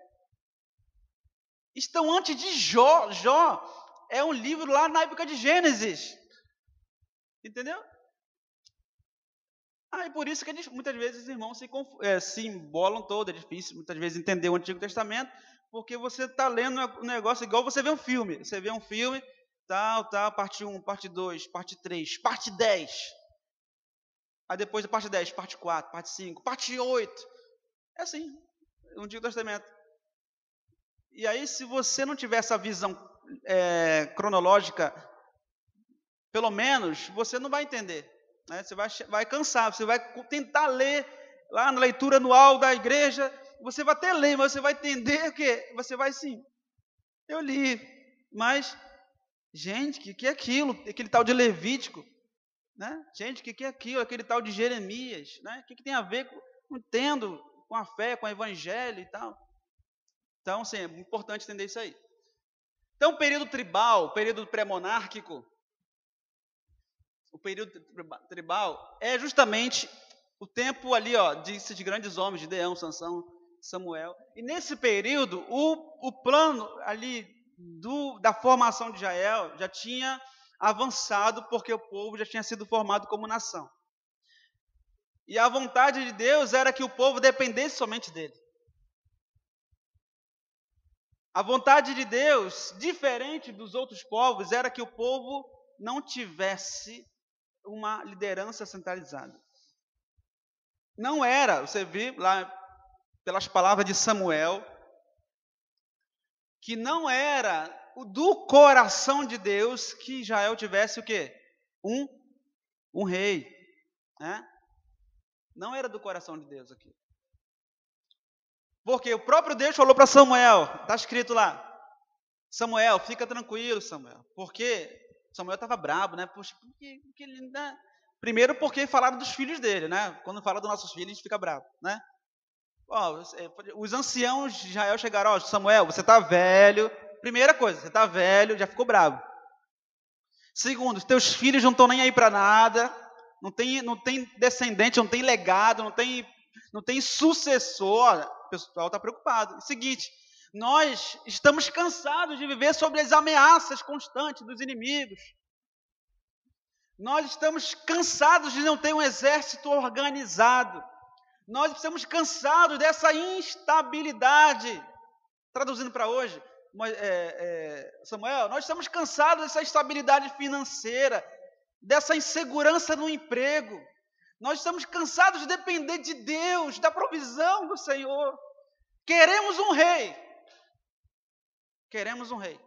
estão antes de Jó. Jó é um livro lá na época de Gênesis. Entendeu? Ah, e por isso que muitas vezes os irmãos se, é, se embolam todo, é difícil muitas vezes entender o Antigo Testamento, porque você está lendo um negócio igual você vê um filme. Você vê um filme, tal, tal, parte 1, parte 2, parte 3, parte 10. Aí depois da parte 10, parte 4, parte 5, parte 8. É assim, o Antigo Testamento. E aí, se você não tiver essa visão é, cronológica, pelo menos, você não vai entender. Né? Você vai, vai cansar, você vai tentar ler lá na leitura anual da igreja, você vai até ler, mas você vai entender o quê? Você vai sim. Eu li, mas, gente, o que, que é aquilo? Aquele tal de Levítico. Né? Gente, o que, que é aquilo? Aquele tal de Jeremias. Né? O que, que tem a ver com. Entendo com a fé, com o evangelho e tal. Então, sim, é importante entender isso aí. Então, período tribal, período pré-monárquico, o período tribal é justamente o tempo ali, ó, de, de grandes homens, de Deão, Sansão, Samuel. E nesse período, o, o plano ali do, da formação de Israel já tinha avançado, porque o povo já tinha sido formado como nação. E a vontade de Deus era que o povo dependesse somente dele. A vontade de Deus, diferente dos outros povos, era que o povo não tivesse uma liderança centralizada. Não era, você vê lá pelas palavras de Samuel, que não era do coração de Deus que Israel tivesse o quê? Um, um rei. Né? Não era do coração de Deus aqui. Porque o próprio Deus falou para Samuel, está escrito lá, Samuel, fica tranquilo, Samuel, porque Samuel estava brabo, né? Poxa, porque, porque ele, né? Primeiro porque falaram dos filhos dele, né? Quando fala dos nossos filhos, a gente fica bravo, né? Ó, é, os anciãos de Israel chegaram, ó, Samuel, você está velho. Primeira coisa, você está velho, já ficou bravo. Segundo, teus filhos não estão nem aí para nada, não tem, não tem descendente, não tem legado, não tem, não tem sucessor. O pessoal está preocupado. Seguinte, nós estamos cansados de viver sobre as ameaças constantes dos inimigos. Nós estamos cansados de não ter um exército organizado. Nós estamos cansados dessa instabilidade. Traduzindo para hoje, é, é, Samuel, nós estamos cansados dessa instabilidade financeira, dessa insegurança no emprego. Nós estamos cansados de depender de Deus, da provisão do Senhor. Queremos um rei. Queremos um rei.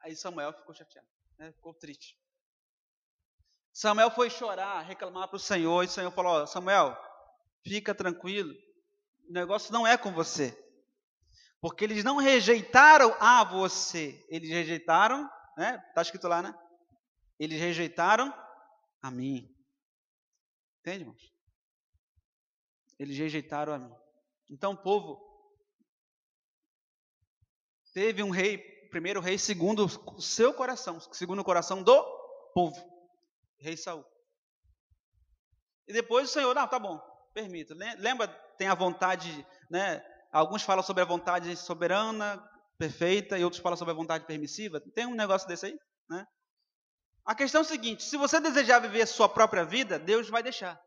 Aí Samuel ficou chateado, né? ficou triste. Samuel foi chorar, reclamar para o Senhor, e o Senhor falou: Samuel, fica tranquilo, o negócio não é com você. Porque eles não rejeitaram a você, eles rejeitaram, né? Está escrito lá, né? Eles rejeitaram a mim. Entende, irmãos? Eles rejeitaram a mim. Então o povo teve um rei, primeiro rei segundo o seu coração, segundo o coração do povo, rei Saul. E depois o Senhor, não, tá bom, permita. Lembra, tem a vontade, né? Alguns falam sobre a vontade soberana, perfeita, e outros falam sobre a vontade permissiva. Tem um negócio desse aí, né? A questão é a seguinte: se você desejar viver a sua própria vida, Deus vai deixar.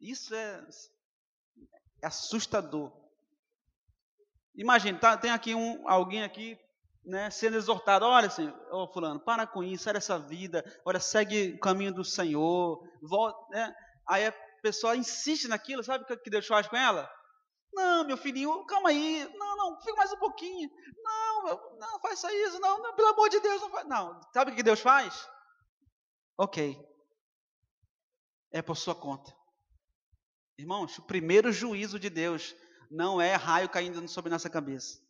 Isso é, é assustador. Imagina, tá, tem aqui um, alguém aqui né, sendo exortado, olha assim, oh, fulano, para com isso, sai dessa vida, olha, segue o caminho do Senhor, volta, né? aí a pessoa insiste naquilo, sabe o que Deus faz com ela? Não, meu filhinho, calma aí, não, não, fica mais um pouquinho, não, não, faça isso, não, não, pelo amor de Deus, não faz, não, sabe o que Deus faz? Ok, é por sua conta. Irmãos, o primeiro juízo de Deus não é raio caindo sobre nossa cabeça.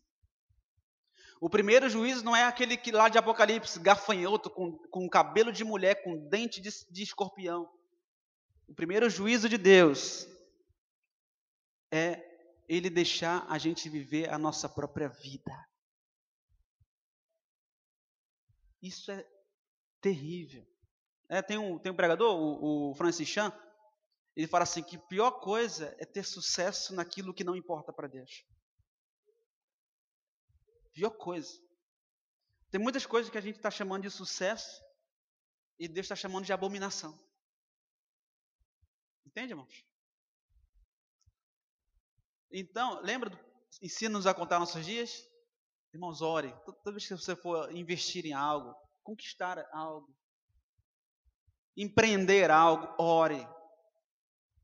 O primeiro juízo não é aquele que lá de Apocalipse, gafanhoto, com, com cabelo de mulher, com dente de, de escorpião. O primeiro juízo de Deus é Ele deixar a gente viver a nossa própria vida. Isso é terrível. É, tem, um, tem um pregador, o, o Francis Chan, ele fala assim que a pior coisa é ter sucesso naquilo que não importa para Deus. Pior coisa. Tem muitas coisas que a gente está chamando de sucesso E Deus está chamando de abominação. Entende, irmãos? Então, lembra, ensina-nos a contar nossos dias? Irmãos, ore. Toda vez que você for investir em algo, conquistar algo, empreender algo, ore.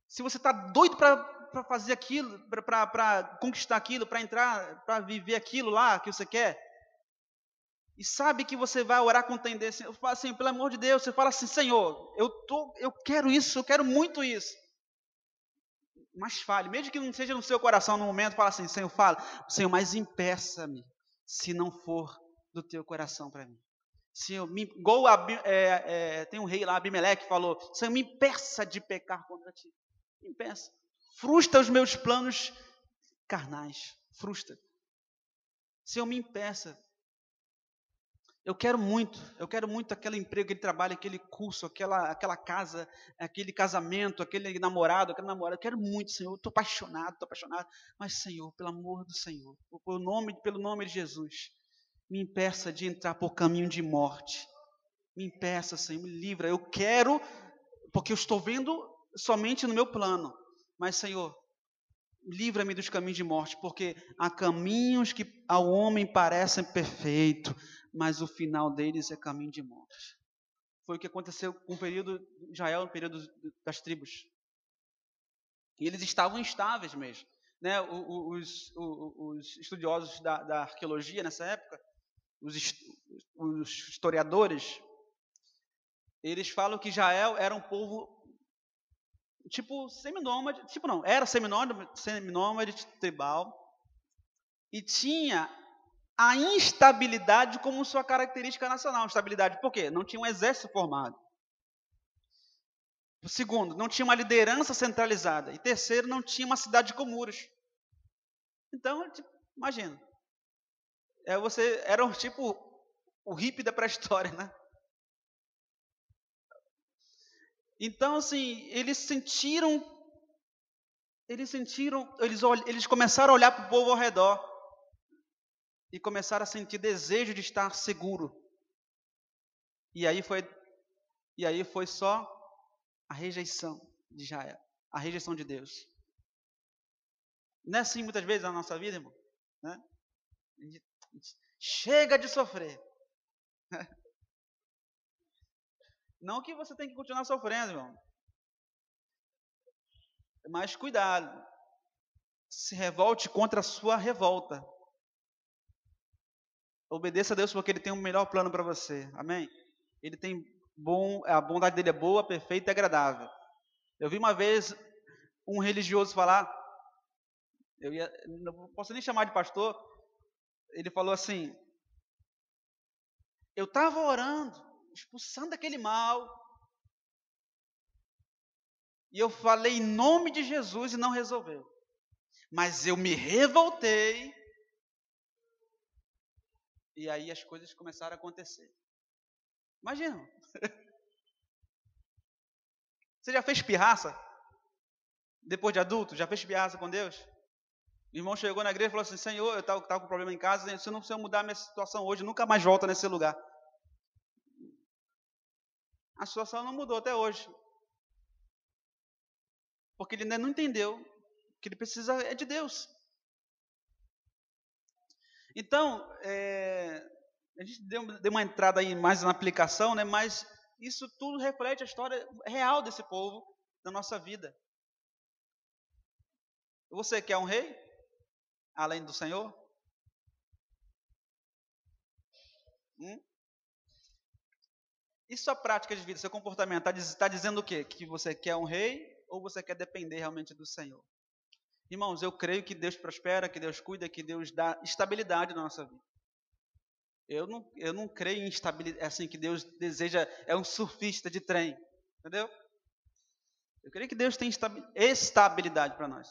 Se você está doido para fazer aquilo, para conquistar aquilo, para entrar, para viver aquilo lá que você quer, e sabe que você vai orar com tendência, eu falo assim, pelo amor de Deus, você fala assim, Senhor, eu, tô, eu quero isso, eu quero muito isso. Mas fale, mesmo que não seja no seu coração no momento, fala assim, Senhor, fala, Senhor, mas impeça-me, se não for do teu coração para mim. Senhor, me, igual a, é, é, tem um rei lá, Abimeleque, que falou, Senhor, me impeça de pecar contra ti. Impeça. Frustra os meus planos carnais. Frustra. Senhor, me impeça eu quero muito, eu quero muito aquele emprego, aquele trabalho, aquele curso, aquela, aquela casa, aquele casamento, aquele namorado, aquele namorado. Eu quero muito, Senhor. Estou apaixonado, estou apaixonado. Mas, Senhor, pelo amor do Senhor, pelo nome, pelo nome de Jesus, me impeça de entrar por caminho de morte. Me impeça, Senhor, me livra. Eu quero, porque eu estou vendo somente no meu plano. Mas, Senhor, livra-me dos caminhos de morte, porque há caminhos que ao homem parecem perfeitos, mas o final deles é caminho de morte. Foi o que aconteceu com o período de Israel, no período das tribos. E eles estavam instáveis mesmo. Né? Os, os, os estudiosos da, da, arqueologia nessa época, os, os historiadores, eles falam que Israel era um povo tipo seminômade, tipo não, era seminômade, seminômade tribal e tinha a instabilidade como sua característica nacional. Instabilidade por quê? Não tinha um exército formado. Segundo, não tinha uma liderança centralizada. E terceiro, não tinha uma cidade com muros. Então, tipo, imagina. É, você era um, tipo o hippie da pré-história, né? Então, assim, eles sentiram, eles sentiram, eles, eles começaram a olhar para o povo ao redor e começaram a sentir desejo de estar seguro. E aí foi, e aí foi só a rejeição de Israel, a rejeição de Deus. Não é assim muitas vezes na nossa vida, irmão? Né? Chega de sofrer. Não que você tem que continuar sofrendo, irmão. Mas cuidado. Se revolte contra a sua revolta. Obedeça a Deus porque Ele tem um melhor plano para você. Amém? Ele tem bom, a bondade dele é boa, perfeita e agradável. Eu vi uma vez um religioso falar, eu ia, não posso nem chamar de pastor, ele falou assim: Eu estava orando, expulsando aquele mal. E eu falei em nome de Jesus e não resolveu. Mas eu me revoltei. E aí as coisas começaram a acontecer. Imagina. Você já fez pirraça? Depois de adulto, já fez pirraça com Deus? O irmão chegou na igreja e falou assim: Senhor, eu estava com problema em casa, se eu não se mudar minha situação hoje, nunca mais volta nesse lugar. A situação não mudou até hoje. Porque ele ainda não entendeu que ele precisa é de Deus. Então, é, a gente deu, deu, uma entrada aí mais na aplicação, né, mas isso tudo reflete a história real desse povo na nossa vida. Você quer um rei? Além do Senhor? Hum? E sua prática de vida, seu comportamento, está tá dizendo o quê? Que você quer um rei ou você quer depender realmente do Senhor? Irmãos, eu creio que Deus prospera, que Deus cuida, que Deus dá estabilidade na nossa vida. Eu não, eu não creio em estabilidade, assim, que Deus deseja, é um surfista de trem, entendeu? Eu creio que Deus tem estabilidade para nós.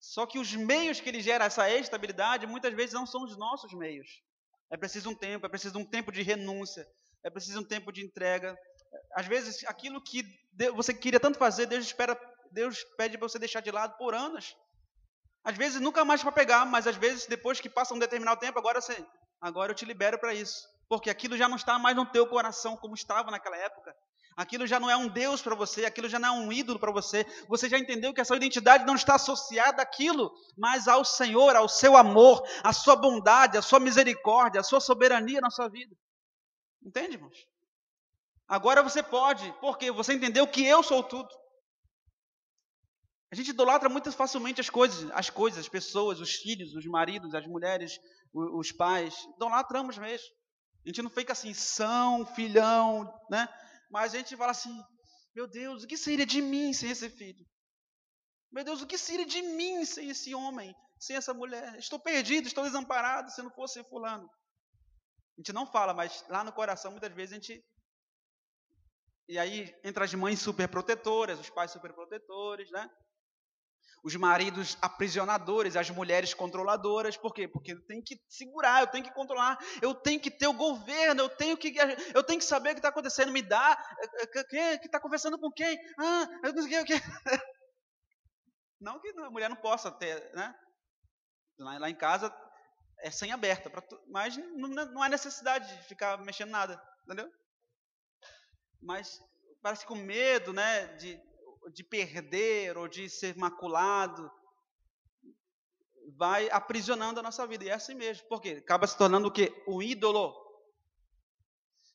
Só que os meios que Ele gera essa estabilidade, muitas vezes não são os nossos meios. É preciso um tempo, é preciso um tempo de renúncia, é preciso um tempo de entrega. Às vezes, aquilo que você queria tanto fazer, Deus espera, Deus pede para você deixar de lado por anos. Às vezes nunca mais para pegar, mas às vezes depois que passa um determinado tempo, agora você, agora eu te libero para isso. Porque aquilo já não está mais no teu coração como estava naquela época. Aquilo já não é um Deus para você, aquilo já não é um ídolo para você. Você já entendeu que a sua identidade não está associada àquilo, mas ao Senhor, ao seu amor, à sua bondade, à sua misericórdia, à sua soberania na sua vida. Entende, irmãos? Agora você pode, porque você entendeu que eu sou tudo. A gente idolatra muito facilmente as coisas, as coisas, as pessoas, os filhos, os maridos, as mulheres, os pais. Idolatramos mesmo. A gente não fica assim, são, filhão, né? Mas a gente fala assim: meu Deus, o que seria de mim sem esse filho? Meu Deus, o que seria de mim sem esse homem, sem essa mulher? Estou perdido, estou desamparado se não fosse Fulano. A gente não fala, mas lá no coração muitas vezes a gente. E aí entra as mães superprotetoras, os pais superprotetores, né? os maridos aprisionadores, as mulheres controladoras. Por quê? Porque eu tenho que segurar, eu tenho que controlar, eu tenho que ter o governo, eu tenho que, eu tenho que saber o que está acontecendo. Me dá. Quem que está conversando com quem? Ah, eu não sei o que. Não que a mulher não possa ter, né? Lá, lá em casa é sem aberta, mas não, não há necessidade de ficar mexendo nada, entendeu? Mas parece com medo, né? De, de perder ou de ser maculado, vai aprisionando a nossa vida. E é assim mesmo, porque acaba se tornando o quê? O ídolo.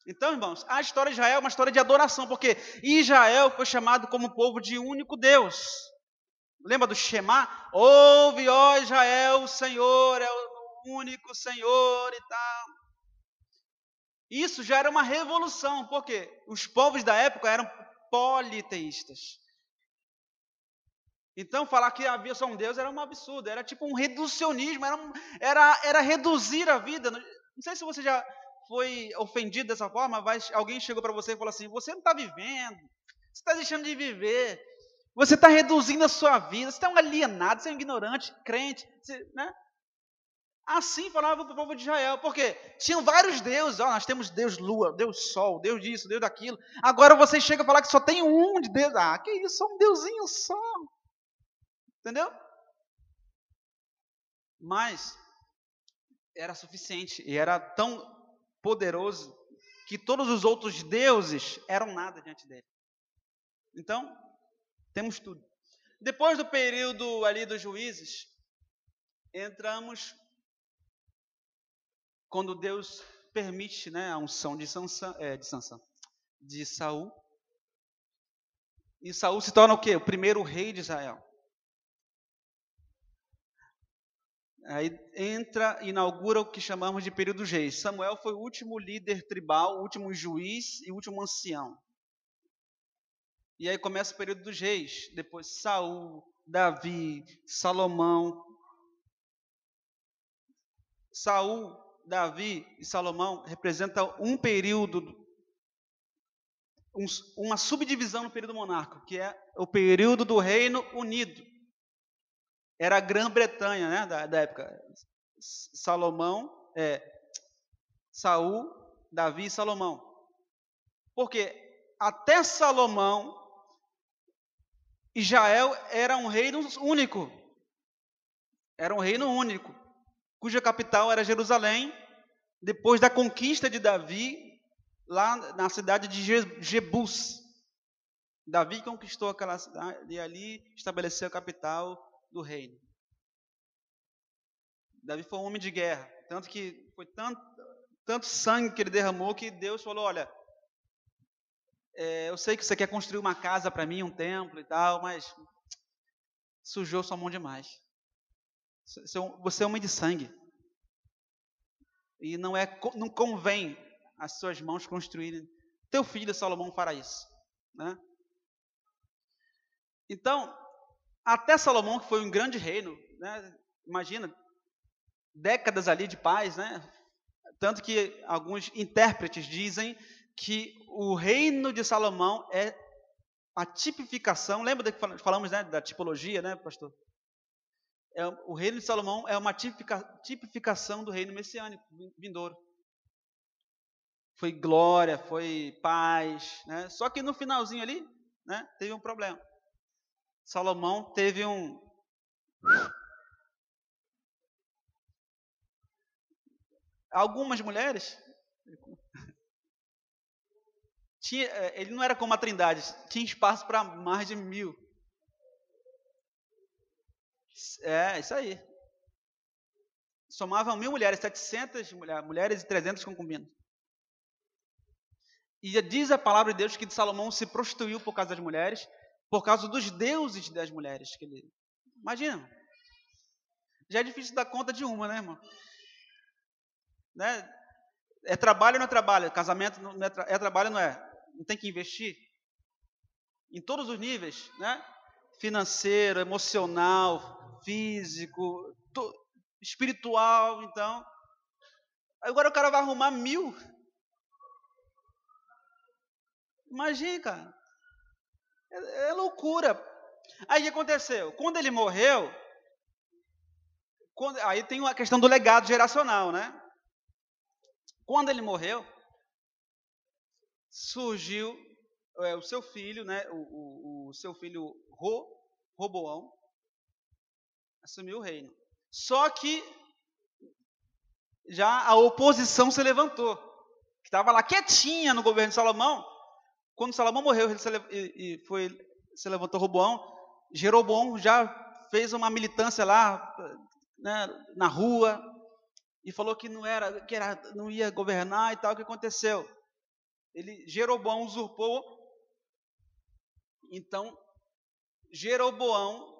Então, irmãos, a história de Israel é uma história de adoração, porque Israel foi chamado como povo de único Deus. Lembra do Shema? Ouve, ó Israel, o Senhor é o único Senhor e tal. Isso já era uma revolução, porque os povos da época eram politeístas. Então, falar que havia só um Deus era um absurdo, era tipo um reducionismo, era, era, era reduzir a vida. Não sei se você já foi ofendido dessa forma, mas alguém chegou para você e falou assim: você não está vivendo, você está deixando de viver, você está reduzindo a sua vida, você é um alienado, você é um ignorante, crente, você, né? Assim falava o povo de Israel, porque tinham vários deuses, ó, nós temos Deus lua, Deus sol, Deus disso, Deus daquilo. Agora você chega a falar que só tem um de Deus. Ah, que isso, só um deusinho só. Entendeu? Mas era suficiente e era tão poderoso que todos os outros deuses eram nada diante dele. Então, temos tudo. Depois do período ali dos juízes, entramos quando Deus permite né, a unção de Sansão, é, de Sansão, de Saul. E Saul se torna o quê? O primeiro rei de Israel. Aí entra, inaugura o que chamamos de período reis. Samuel foi o último líder tribal, o último juiz e o último ancião. E aí começa o período dos reis. Depois Saul, Davi, Salomão. Saul, Davi e Salomão representam um período, um, uma subdivisão no período monárquico, que é o período do reino unido era a Grã-Bretanha, né, da, da, época. Salomão, é, Saul, Davi e Salomão. Porque até Salomão, Israel era um reino único. Era um reino único, cuja capital era Jerusalém. Depois da conquista de Davi, lá na cidade de Jebus. Davi conquistou aquela cidade e ali estabeleceu a capital do reino. Davi foi um homem de guerra, tanto que foi tanto, tanto sangue que ele derramou que Deus falou: Olha, é, eu sei que você quer construir uma casa para mim, um templo e tal, mas sujou sua mão demais. Você é homem de sangue. E não é não convém as suas mãos construírem. Teu filho Salomão fará isso, né? Então, até Salomão, que foi um grande reino, né? imagina, décadas ali de paz, né? Tanto que alguns intérpretes dizem que o reino de Salomão é a tipificação, lembra que falamos né, da tipologia, né, pastor? É, o reino de Salomão é uma tipifica, tipificação do reino messiânico vindouro. Foi glória, foi paz, né? Só que no finalzinho ali, né, teve um problema. Salomão teve um. Algumas mulheres, tinha, é, ele não era como a Trindade, tinha espaço para mais de mil. É, isso aí. Somavam mil mulheres, 700 mulheres e 300 concubinas. E diz a palavra de Deus que Salomão se prostituiu por causa das mulheres, por causa dos deuses das mulheres. Que ele... Imagina. Já é difícil dar conta de uma, né, irmão? Né? É trabalho ou não é trabalho? Casamento não é, tra é trabalho ou não é? Não tem que investir? Em todos os níveis, né? Financeiro, emocional, físico, espiritual, então. Agora o cara vai arrumar mil. Imagina, cara. É, é loucura. Aí o que aconteceu? Quando ele morreu, quando, aí tem a questão do legado geracional, né? Quando ele morreu, surgiu é, o seu filho, né? O, o, o seu filho Ro, Roboão, assumiu o reino. Só que já a oposição se levantou, que estava lá quietinha no governo de Salomão. Quando Salomão morreu e, foi, se levantou Roboão, Jeroboão já fez uma militância lá né, na rua e falou que não era, que era, não ia governar e tal. O que aconteceu? Ele Jeroboão usurpou. Então Jeroboão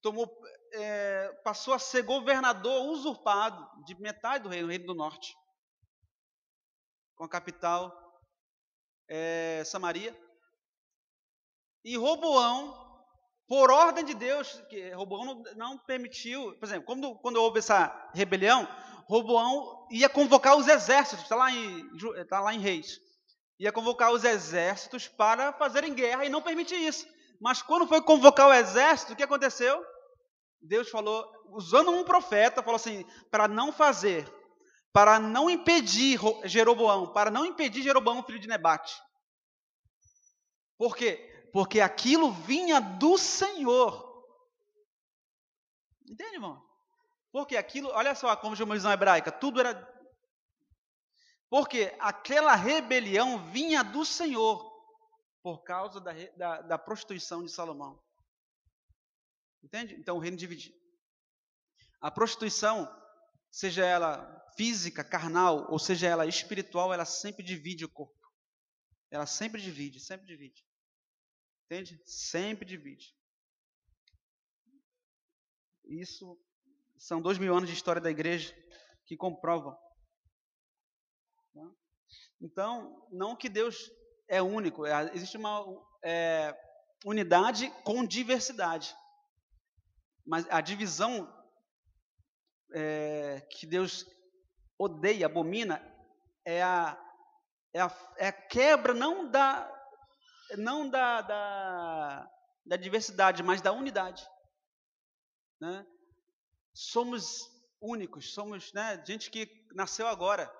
tomou é, passou a ser governador usurpado de metade do reino, reino do norte, com a capital é, Samaria. E Roboão, por ordem de Deus, que Roboão não, não permitiu, por exemplo, quando, quando houve essa rebelião, Roboão ia convocar os exércitos, está lá, em, está lá em Reis, ia convocar os exércitos para fazerem guerra e não permitir isso. Mas quando foi convocar o exército, o que aconteceu? Deus falou, usando um profeta, falou assim: para não fazer, para não impedir Jeroboão, para não impedir Jeroboão, filho de Nebate. Por quê? Porque aquilo vinha do Senhor. Entende, irmão? Porque aquilo, olha só como chama a visão hebraica, tudo era. Porque aquela rebelião vinha do Senhor, por causa da, da, da prostituição de Salomão. Entende? Então o reino divide. A prostituição, seja ela física, carnal, ou seja ela espiritual, ela sempre divide o corpo. Ela sempre divide, sempre divide. Entende? Sempre divide. Isso são dois mil anos de história da igreja que comprovam. Tá? Então, não que Deus é único, é, existe uma é, unidade com diversidade. Mas a divisão é, que Deus odeia, abomina, é a, é a, é a quebra não da não da, da, da diversidade, mas da unidade. Né? Somos únicos, somos né, gente que nasceu agora,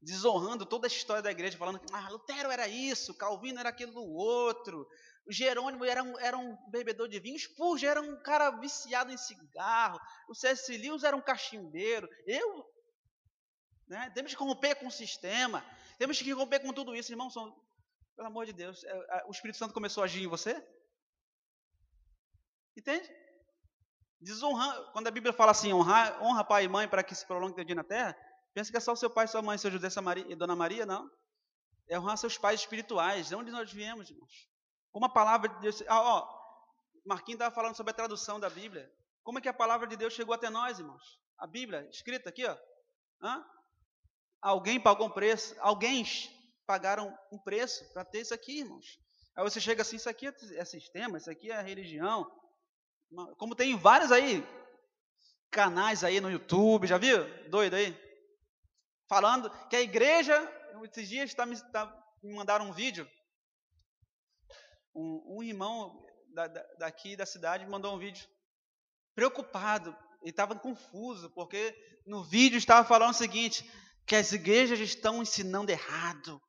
desonrando toda a história da igreja, falando que ah, Lutero era isso, Calvino era aquilo do outro, o Jerônimo era um, era um bebedor de vinho, Spurgeon era um cara viciado em cigarro, o C.S. Lewis era um cachimbeiro. Eu, né, temos que romper com o sistema, temos que romper com tudo isso, irmãos. Pelo amor de Deus, é, o Espírito Santo começou a agir em você? Entende? Desonrar, quando a Bíblia fala assim, honra pai e mãe para que se prolongue teu dia na terra, pensa que é só o seu pai, sua mãe, seu José e Dona Maria, não. É honrar seus pais espirituais, de onde nós viemos, irmãos. Como a palavra de Deus. Ah, ó, Marquinhos estava falando sobre a tradução da Bíblia. Como é que a palavra de Deus chegou até nós, irmãos? A Bíblia, escrita aqui, ó. Hã? Alguém pagou um preço, alguém pagaram um preço para ter isso aqui, irmãos. Aí você chega assim, isso aqui é sistema, isso aqui é religião. Como tem vários aí, canais aí no YouTube, já viu? Doido aí. Falando que a igreja, esses dias tá, me, tá, me mandaram um vídeo um, um irmão da, da, daqui da cidade mandou um vídeo preocupado, ele estava confuso, porque no vídeo estava falando o seguinte, que as igrejas estão ensinando errado,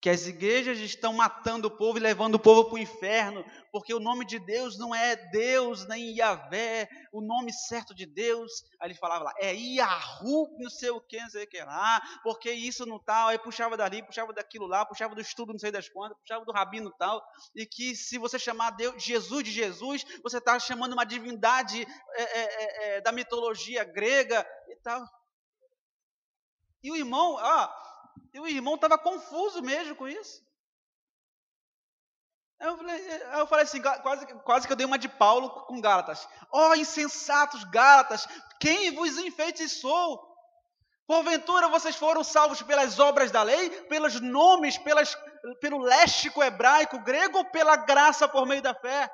que as igrejas estão matando o povo e levando o povo para o inferno, porque o nome de Deus não é Deus nem Yahvé, o nome certo de Deus, aí ele falava lá, é Yahu, não sei o que, não sei o que lá, porque isso não tal, aí puxava dali, puxava daquilo lá, puxava do estudo não sei das quantas, puxava do rabino tal, e que se você chamar Deus, Jesus de Jesus, você está chamando uma divindade é, é, é, é, da mitologia grega e tal. E o irmão, ó, e o irmão estava confuso mesmo com isso. Eu falei, eu falei assim, quase, quase que eu dei uma de Paulo com Gálatas. Ó oh, insensatos Gálatas, quem vos enfeitiçou? Porventura vocês foram salvos pelas obras da lei, pelos nomes, pelas, pelo léxico hebraico, grego ou pela graça por meio da fé?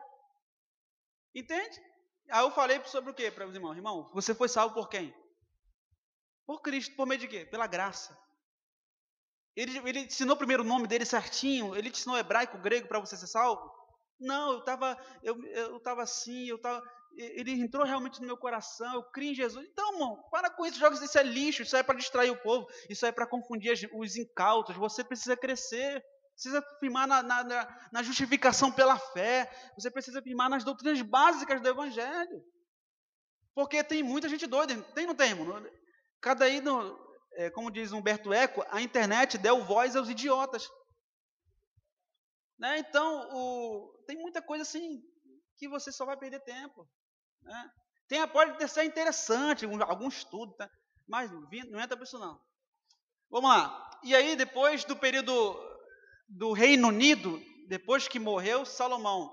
Entende? Aí eu falei sobre o quê para os irmãos? Irmão, você foi salvo por quem? Por Cristo, por meio de quê? Pela graça. Ele, ele ensinou primeiro o nome dele certinho? Ele te ensinou hebraico, grego para você ser salvo? Não, eu estava eu, eu tava assim, eu tava, ele entrou realmente no meu coração, eu criei em Jesus. Então, irmão, para com isso, jogos isso é lixo, isso é para distrair o povo, isso é para confundir os incautos. Você precisa crescer, precisa firmar na, na, na, justificação pela fé, você precisa firmar nas doutrinas básicas do Evangelho. Porque tem muita gente doida, tem não tem, irmão? Cada aí, é, como diz Humberto Eco, a internet deu voz aos idiotas. Né? Então, o, tem muita coisa assim que você só vai perder tempo. Né? Tem, pode ser interessante, algum, algum estudo, tá? mas não entra para isso não. Vamos lá. E aí, depois do período do Reino Unido, depois que morreu Salomão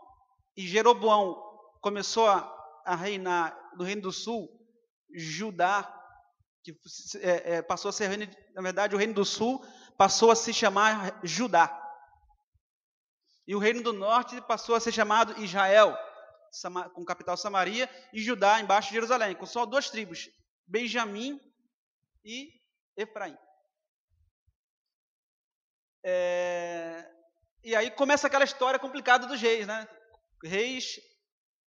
e Jeroboão começou a, a reinar no Reino do Sul, Judá que é, é, passou a ser reino, na verdade, o reino do sul passou a se chamar Judá. E o reino do norte passou a ser chamado Israel, com capital Samaria, e Judá embaixo de Jerusalém, com só duas tribos, Benjamim e Efraim. É, e aí começa aquela história complicada dos reis, né? Reis,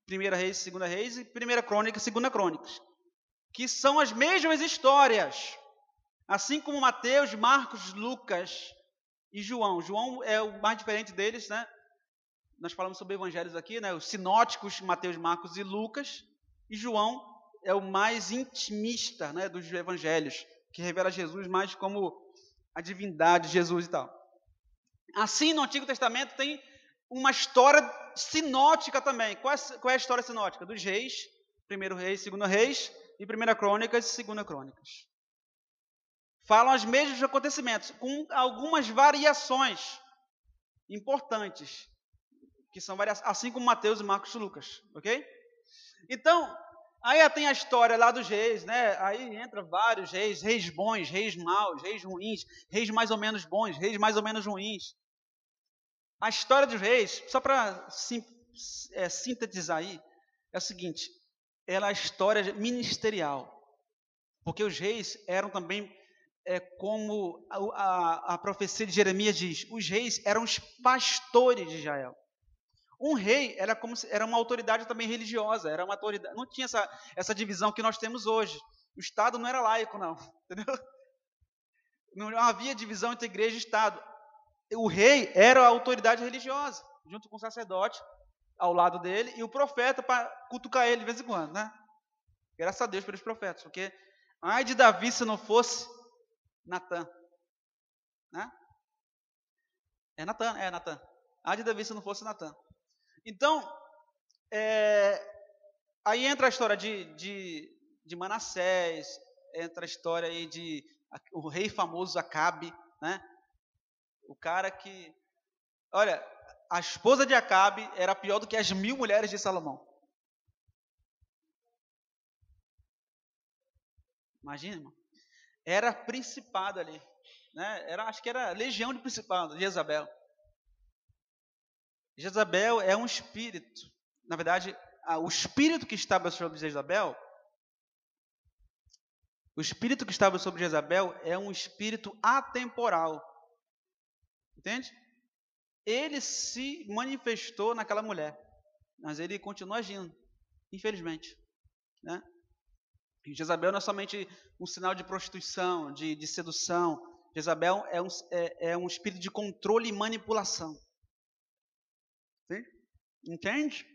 primeira reis, segunda reis, e primeira crônica, segunda crônicas que são as mesmas histórias, assim como Mateus, Marcos, Lucas e João. João é o mais diferente deles, né? Nós falamos sobre evangelhos aqui, né? Os sinóticos, Mateus, Marcos e Lucas. E João é o mais intimista, né, dos evangelhos, que revela Jesus mais como a divindade de Jesus e tal. Assim, no Antigo Testamento tem uma história sinótica também. Qual é, qual é a história sinótica? Dos reis, primeiro reis, segundo reis, e 1 Crônicas e 2 Crônicas. Falam os mesmos acontecimentos, com algumas variações importantes, que são variações, assim como Mateus e Marcos e Lucas, ok? Então, aí tem a história lá dos reis, né? Aí entra vários reis, reis bons, reis maus, reis ruins, reis mais ou menos bons, reis mais ou menos ruins. A história dos reis, só para sim, é, sintetizar aí, é o seguinte: ela é a história ministerial. Porque os reis eram também, é, como a, a, a profecia de Jeremias diz, os reis eram os pastores de Israel. Um rei era como se, era uma autoridade também religiosa, era uma autoridade, não tinha essa, essa divisão que nós temos hoje. O Estado não era laico, não, entendeu? Não havia divisão entre igreja e Estado. O rei era a autoridade religiosa, junto com o sacerdote, ao lado dele e o profeta para cutucar ele de vez em quando, né? Graças a Deus pelos profetas, porque ai de Davi se não fosse Natan, né? É Natan, é Natan. Ai de Davi se não fosse Natan. Então, é, aí entra a história de, de, de Manassés, entra a história aí de o rei famoso Acabe, né? O cara que, olha, a esposa de Acabe era pior do que as mil mulheres de Salomão. Imagina, irmão. Era principado ali. Né? Era, acho que era legião de principado, Jezabel. Jezabel é um espírito. Na verdade, o espírito que estava sobre Jezabel, o espírito que estava sobre Jezabel é um espírito atemporal. Entende? Ele se manifestou naquela mulher, mas ele continua agindo, infelizmente. Né? Jezabel não é somente um sinal de prostituição, de, de sedução, Jezabel é um, é, é um espírito de controle e manipulação. Sim? Entende?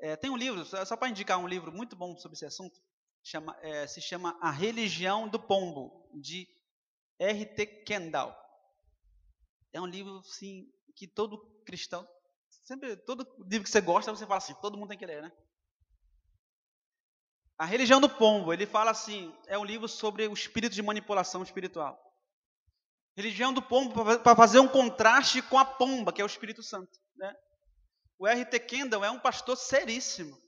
É, tem um livro, só para indicar um livro muito bom sobre esse assunto, chama, é, se chama A Religião do Pombo, de R.T. Kendall. É um livro assim, que todo cristão, sempre, todo livro que você gosta, você fala assim, todo mundo tem que ler, né? A Religião do Pombo, ele fala assim, é um livro sobre o espírito de manipulação espiritual. Religião do Pombo para fazer um contraste com a pomba, que é o Espírito Santo. Né? O R.T. Kendall é um pastor seríssimo,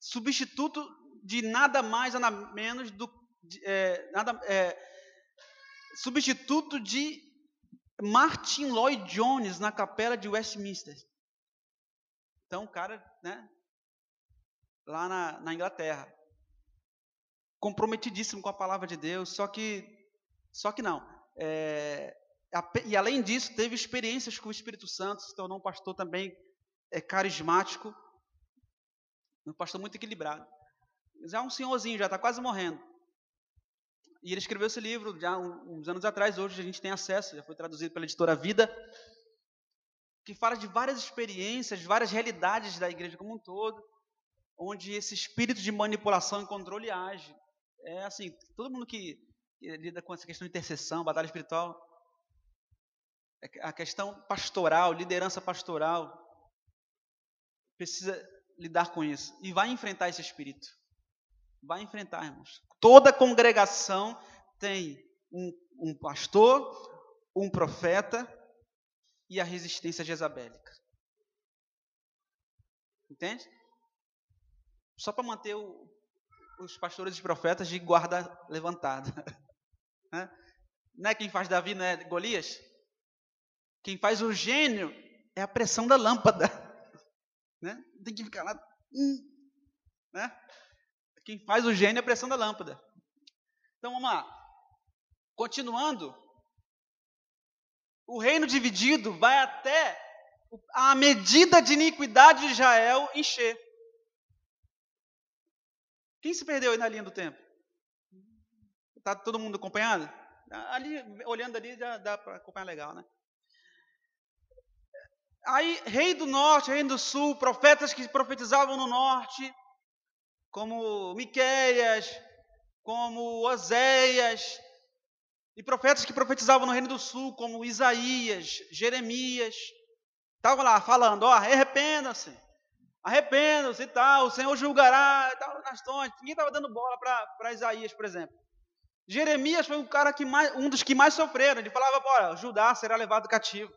substituto de nada mais, nada menos do de, é, nada, é, substituto de Martin Lloyd Jones na capela de Westminster. Então, o cara, né, lá na, na Inglaterra comprometidíssimo com a palavra de Deus, só que, só que não. É, e além disso, teve experiências com o Espírito Santo, se tornou um pastor também é, carismático, um pastor muito equilibrado. Já é um senhorzinho, já está quase morrendo. E ele escreveu esse livro já uns anos atrás, hoje a gente tem acesso, já foi traduzido pela editora Vida, que fala de várias experiências, várias realidades da igreja como um todo, onde esse espírito de manipulação e controle age é assim, todo mundo que, lida com essa questão de intercessão, batalha espiritual, é a questão pastoral, liderança pastoral, precisa lidar com isso e vai enfrentar esse espírito. Vai enfrentar, irmãos. Toda congregação tem um, um pastor, um profeta e a resistência jezabélica. Entende? Só para manter o, os pastores e profetas de guarda levantada. Né? Não é quem faz Davi, não é Golias? Quem faz o gênio é a pressão da lâmpada. Né? Tem que ficar lá. Hum, né? Quem faz o gênio é a pressão da lâmpada. Então vamos lá. Continuando. O reino dividido vai até a medida de iniquidade de Israel encher. Quem se perdeu aí na linha do tempo? Está todo mundo acompanhando? Ali, olhando ali, já dá para acompanhar legal, né? Aí, rei do norte, rei do sul, profetas que profetizavam no norte, como Miqueias, como Oséias, e profetas que profetizavam no reino do sul, como Isaías, Jeremias, estavam lá falando, ó, arrependa-se, arrependam-se e tal, o Senhor julgará e tal, nas tontes. Ninguém estava dando bola para Isaías, por exemplo. Jeremias foi um cara que mais, um dos que mais sofreram. Ele falava, bora, Judá será levado cativo.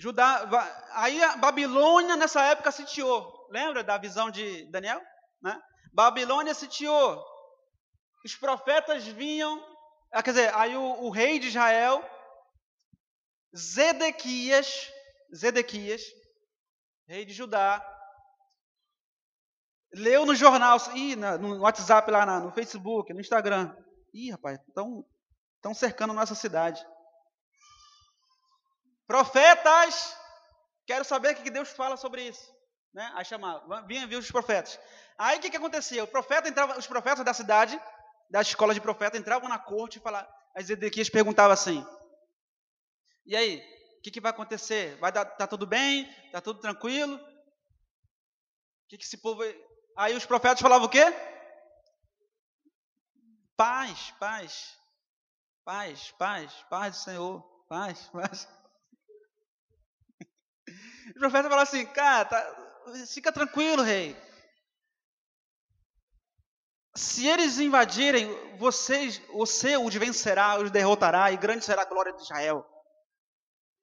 Judá, aí a Babilônia nessa época sitiou. Lembra da visão de Daniel? Né? Babilônia sitiou. Os profetas vinham, ah, quer dizer, aí o, o rei de Israel, Zedequias, Zedequias, rei de Judá, leu no jornal, ih, no WhatsApp lá no Facebook, no Instagram. Ih, rapaz, estão cercando nossa cidade. Profetas, quero saber o que Deus fala sobre isso. Né? Aí chamava, vinha vir os profetas. Aí o que, que acontecia? O profeta entrava, os profetas da cidade, da escola de profeta, entravam na corte e falavam. Aí Zedequias perguntava assim: E aí, o que, que vai acontecer? Vai dar, tá tudo bem? Tá tudo tranquilo? O que, que esse povo. Aí os profetas falavam o quê? Paz, paz, paz, paz, paz do Senhor, paz, paz. Os profetas falavam assim, cara, tá, fica tranquilo, rei. Se eles invadirem, vocês, você os vencerá, os derrotará, e grande será a glória de Israel.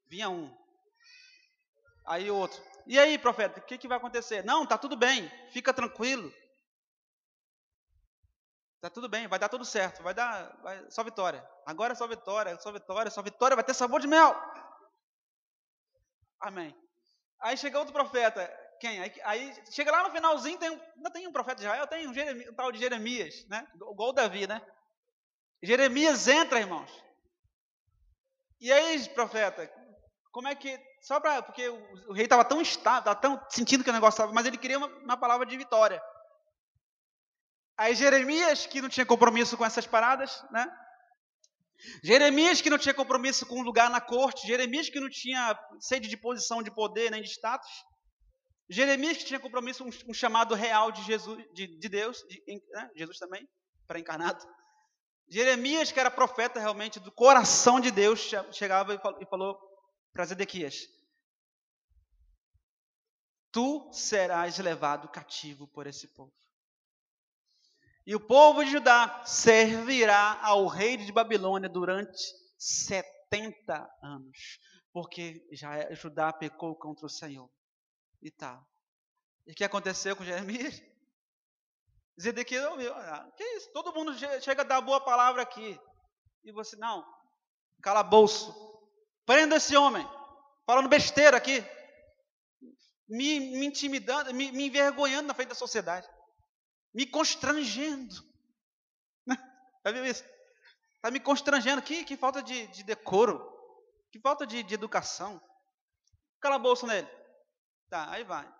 Vinha um. Aí outro. E aí, profeta, o que, que vai acontecer? Não, tá tudo bem, fica tranquilo. Tá tudo bem, vai dar tudo certo, vai dar vai, só vitória. Agora é só vitória, só vitória, só vitória, vai ter sabor de mel. Amém. Aí chega outro profeta, quem? Aí, aí chega lá no finalzinho, tem, ainda tem um profeta de Israel, tem um, Jeremias, um tal de Jeremias, né? Igual Davi, né? Jeremias entra, irmãos. E aí, profeta, como é que. Só para. Porque o, o rei estava tão estável, estava tão sentindo que o negócio estava. Mas ele queria uma, uma palavra de vitória. Aí Jeremias, que não tinha compromisso com essas paradas, né? Jeremias, que não tinha compromisso com um lugar na corte. Jeremias, que não tinha sede de posição de poder nem de status. Jeremias, que tinha compromisso com um, um chamado real de Jesus, de, de Deus, de, né? Jesus também, pré-encarnado. Jeremias, que era profeta realmente do coração de Deus, chegava e falou para Zedequias: Tu serás levado cativo por esse povo. E o povo de Judá servirá ao rei de Babilônia durante 70 anos, porque já Judá pecou contra o Senhor. E tal. E o que aconteceu com Jeremias? Zedequias ouviu, ah, que isso? Todo mundo chega a dar boa palavra aqui. E você, não, cala bolso. Prenda esse homem, falando besteira aqui. Me, me intimidando, me, me envergonhando na frente da sociedade me constrangendo. Já viu isso? Está me constrangendo. Que, que falta de, de decoro. Que falta de, de educação. Cala a bolsa nele. Tá, aí vai.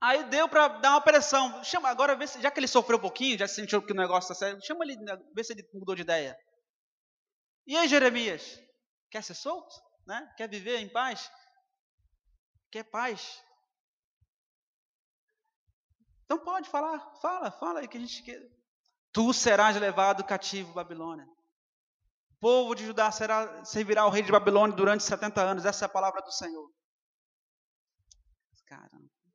Aí deu para dar uma pressão. Chama, agora, vê se, já que ele sofreu um pouquinho, já sentiu que o negócio está sério, chama ele, né, vê se ele mudou de ideia. E aí, Jeremias? Quer ser solto? Né? Quer viver em paz? Quer paz? Então pode falar, fala, fala aí que a gente quer. Tu serás levado cativo Babilônia. O povo de Judá será, servirá ao rei de Babilônia durante 70 anos. Essa é a palavra do Senhor. Cara,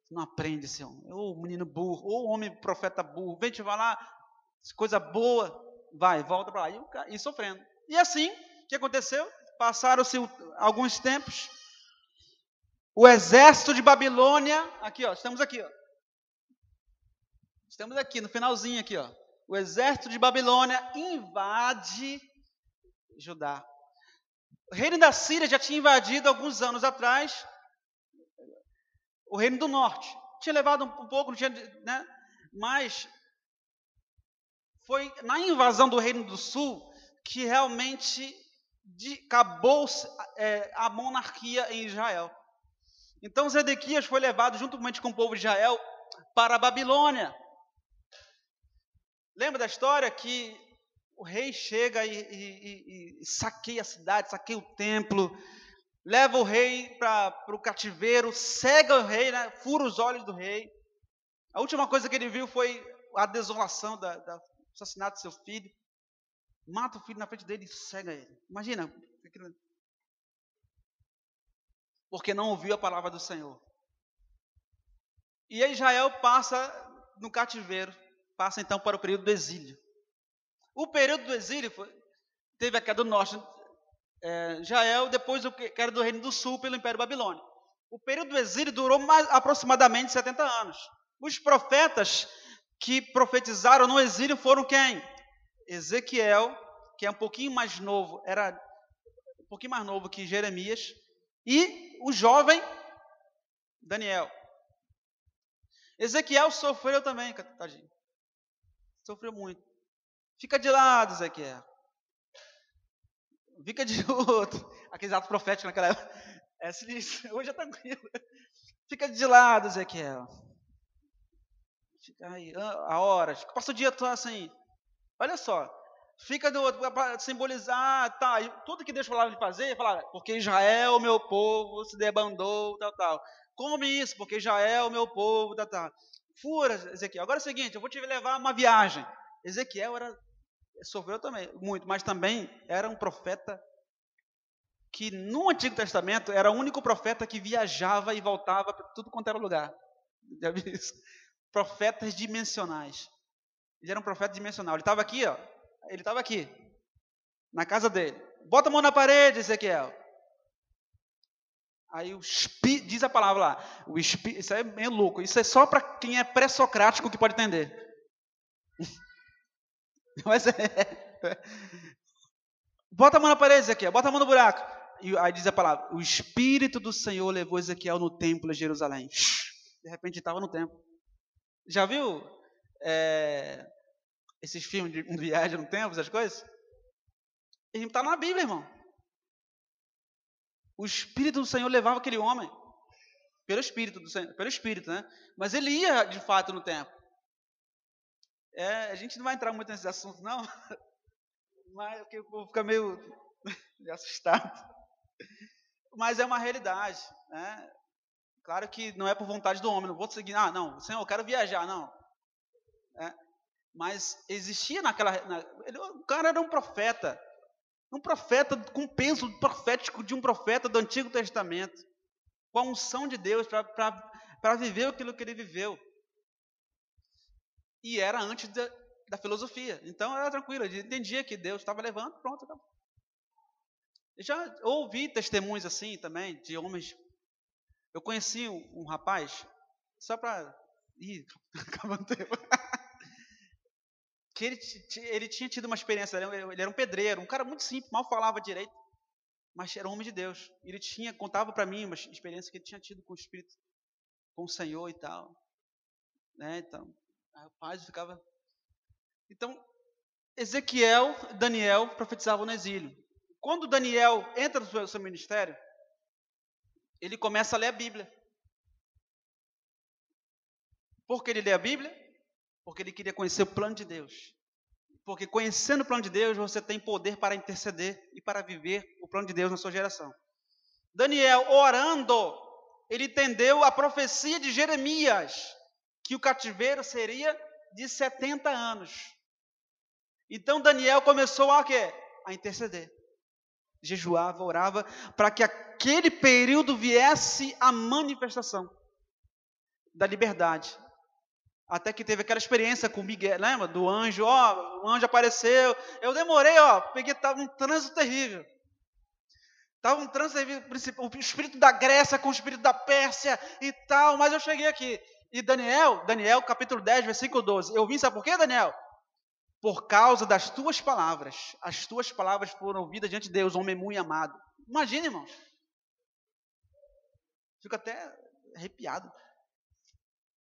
não aprende homem. Ou menino burro, ou homem profeta burro. Vem te falar coisa boa, vai, volta para lá. E, e sofrendo. E assim, o que aconteceu? Passaram-se alguns tempos. O exército de Babilônia, aqui ó, estamos aqui ó. Estamos aqui no finalzinho aqui, ó. O exército de Babilônia invade Judá. O reino da Síria já tinha invadido alguns anos atrás o reino do norte. Tinha levado um pouco, não tinha, né? Mas foi na invasão do reino do sul que realmente acabou é, a monarquia em Israel. Então Zedequias foi levado juntamente com o povo de Israel para a Babilônia. Lembra da história que o rei chega e, e, e saqueia a cidade, saqueia o templo, leva o rei para o cativeiro, cega o rei, né, fura os olhos do rei. A última coisa que ele viu foi a desolação da, da assassinato do seu filho. Mata o filho na frente dele e cega ele. Imagina. Porque não ouviu a palavra do Senhor. E Israel passa no cativeiro passa então para o período do exílio. O período do exílio foi, teve a queda do norte, é, Jael, depois o queda do reino do sul pelo Império Babilônico. O período do exílio durou mais, aproximadamente 70 anos. Os profetas que profetizaram no exílio foram quem? Ezequiel, que é um pouquinho mais novo, era um pouquinho mais novo que Jeremias, e o jovem Daniel. Ezequiel sofreu também, tadinho. Sofreu muito. Fica de lado, Ezequiel. Fica de outro. Aqueles atos proféticos naquela época. É sinistro. Hoje é tranquilo. Fica de lado, Ezequiel. Fica aí, a horas. Passa o dia todo assim. Olha só. Fica do outro para simbolizar, tá. Tudo que Deus falava de fazer, falar, porque Israel, meu povo, se debandou, tal, tal. Come isso, porque Israel, meu povo, tal, tal. Fura, Ezequiel. Agora é o seguinte, eu vou te levar uma viagem. Ezequiel era sofreu também muito, mas também era um profeta que no Antigo Testamento era o único profeta que viajava e voltava para tudo quanto era lugar. Já viu isso? Profetas dimensionais. Ele era um profeta dimensional. Ele estava aqui, ó. Ele estava aqui, na casa dele. Bota a mão na parede, Ezequiel. Aí o espírito, diz a palavra lá, o espírito, isso é meio louco, isso é só para quem é pré-socrático que pode entender. Mas é. Bota a mão na parede, Ezequiel, bota a mão no buraco. E aí diz a palavra, o espírito do Senhor levou Ezequiel no templo de Jerusalém. De repente estava no templo. Já viu é, esses filmes de viagem no templo, essas coisas? Está na Bíblia, irmão. O Espírito do Senhor levava aquele homem. Pelo Espírito do Senhor, pelo Espírito, né? Mas ele ia de fato no templo. É, a gente não vai entrar muito nesse assunto, não, mas porque o povo fica meio assustado. Mas é uma realidade. Né? Claro que não é por vontade do homem, não vou seguir, ah, não, Senhor, eu quero viajar, não. É, mas existia naquela. Na, ele, o cara era um profeta. Um profeta com peso profético de um profeta do Antigo Testamento. Com a unção de Deus para viver aquilo que ele viveu. E era antes da, da filosofia. Então era tranquilo, ele entendia que Deus estava levando, pronto, acabou. Eu já ouvi testemunhos assim também, de homens. Eu conheci um, um rapaz, só para. Ih, acabando o tempo que ele, ele tinha tido uma experiência, ele era um pedreiro, um cara muito simples, mal falava direito, mas era um homem de Deus. Ele tinha, contava para mim uma experiência que ele tinha tido com o Espírito, com o Senhor e tal. Né? Então, o pai ficava. Então, Ezequiel, Daniel profetizavam no exílio. Quando Daniel entra no seu ministério, ele começa a ler a Bíblia. Por que ele lê a Bíblia? Porque ele queria conhecer o plano de Deus. Porque conhecendo o plano de Deus, você tem poder para interceder e para viver o plano de Deus na sua geração. Daniel, orando, ele entendeu a profecia de Jeremias, que o cativeiro seria de 70 anos. Então Daniel começou a quê? A interceder. Jejuava, orava, para que aquele período viesse a manifestação da liberdade, até que teve aquela experiência com Miguel, lembra? Do anjo, ó, o anjo apareceu. Eu demorei, ó, peguei, estava um trânsito terrível. Estava um trânsito terrível, o espírito da Grécia com o espírito da Pérsia e tal, mas eu cheguei aqui. E Daniel, Daniel capítulo 10, versículo 12. Eu vim, sabe por quê, Daniel? Por causa das tuas palavras. As tuas palavras foram ouvidas diante de Deus, homem muito amado. Imagina, irmãos. Fico até arrepiado.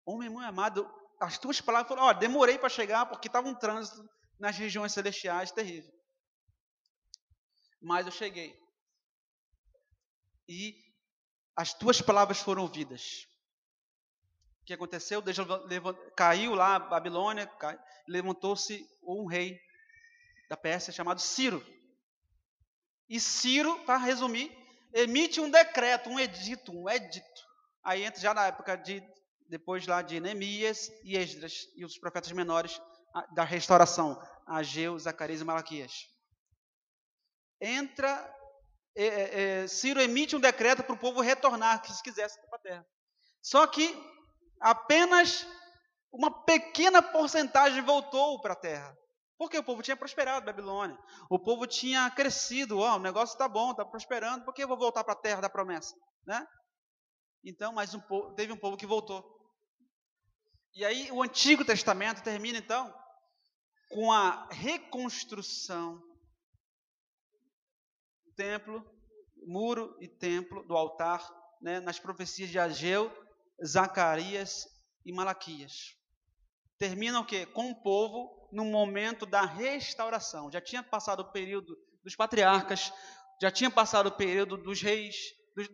Homem muito amado, as tuas palavras foram, ó, demorei para chegar porque estava um trânsito nas regiões celestiais terrível. Mas eu cheguei. E as tuas palavras foram ouvidas. O que aconteceu? Deus caiu lá a Babilônia, levantou-se um rei da Pérsia chamado Ciro. E Ciro, para resumir, emite um decreto, um edito, um edito. Aí entra já na época de depois lá de Neemias e Esdras e os profetas menores da restauração, Ageu, Zacarias e Malaquias. Entra, é, é, Ciro emite um decreto para o povo retornar, que se quisesse para a terra. Só que apenas uma pequena porcentagem voltou para a terra. Porque o povo tinha prosperado Babilônia. O povo tinha crescido. Oh, o negócio está bom, está prosperando. Por que eu vou voltar para a terra da promessa? Né? Então, mas um povo, teve um povo que voltou. E aí o Antigo Testamento termina então com a reconstrução do templo, muro e templo do altar, né, nas profecias de Ageu, Zacarias e Malaquias. Termina o quê? Com o povo no momento da restauração. Já tinha passado o período dos patriarcas, já tinha passado o período dos reis, dos,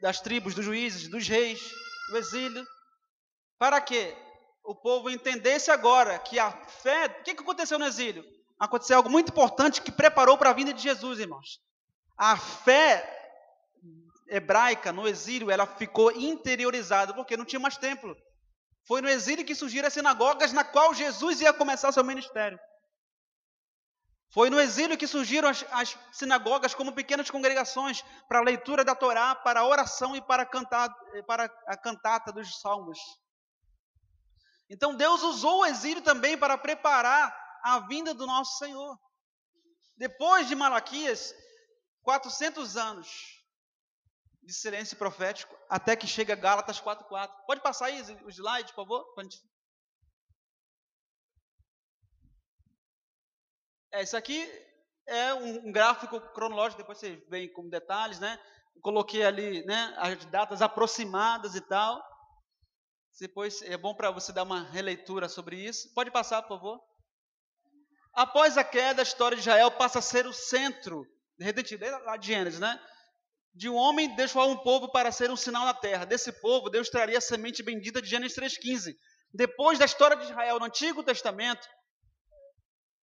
das, tribos, dos juízes, dos reis, do exílio. Para quê? O povo entendesse agora que a fé. O que, aconteceu no exílio? Aconteceu algo muito importante que preparou para a vinda de Jesus, irmãos. A fé hebraica no exílio, ela ficou interiorizada, porque não tinha mais templo. Foi no exílio que surgiram as sinagogas na qual Jesus ia começar seu ministério. Foi no exílio que surgiram as, as sinagogas como pequenas congregações para a leitura da Torá, para a oração e para, para a cantata dos salmos. Então Deus usou o exílio também para preparar a vinda do nosso Senhor. Depois de Malaquias, 400 anos de silêncio profético, até que chega Gálatas 4.4. Pode passar aí o slide, por favor? É, isso aqui é um, gráfico cronológico, depois você vem com detalhes, né? Coloquei ali né, as datas aproximadas e tal. Depois é bom para você dar uma releitura sobre isso. Pode passar, por favor. Após a queda, a história de Israel passa a ser o centro redentivo, lá de Gênesis, né? De um homem deixou um povo para ser um sinal na terra. Desse povo, Deus traria a semente bendita de Gênesis 3,15. Depois da história de Israel no Antigo Testamento,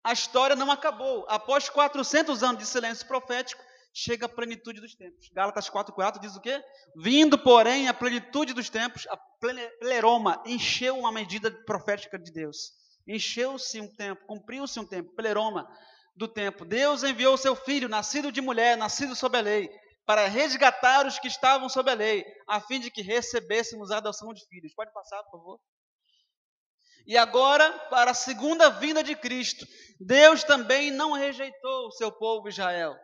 a história não acabou. Após 400 anos de silêncio profético, chega a plenitude dos tempos. Gálatas 4,4 diz o quê? Vindo, porém, a plenitude dos tempos, a pleroma encheu uma medida profética de Deus. Encheu-se um tempo, cumpriu-se um tempo, pleroma do tempo. Deus enviou o seu filho, nascido de mulher, nascido sob a lei, para resgatar os que estavam sob a lei, a fim de que recebêssemos a adoção de filhos. Pode passar, por favor. E agora, para a segunda vinda de Cristo, Deus também não rejeitou o seu povo Israel.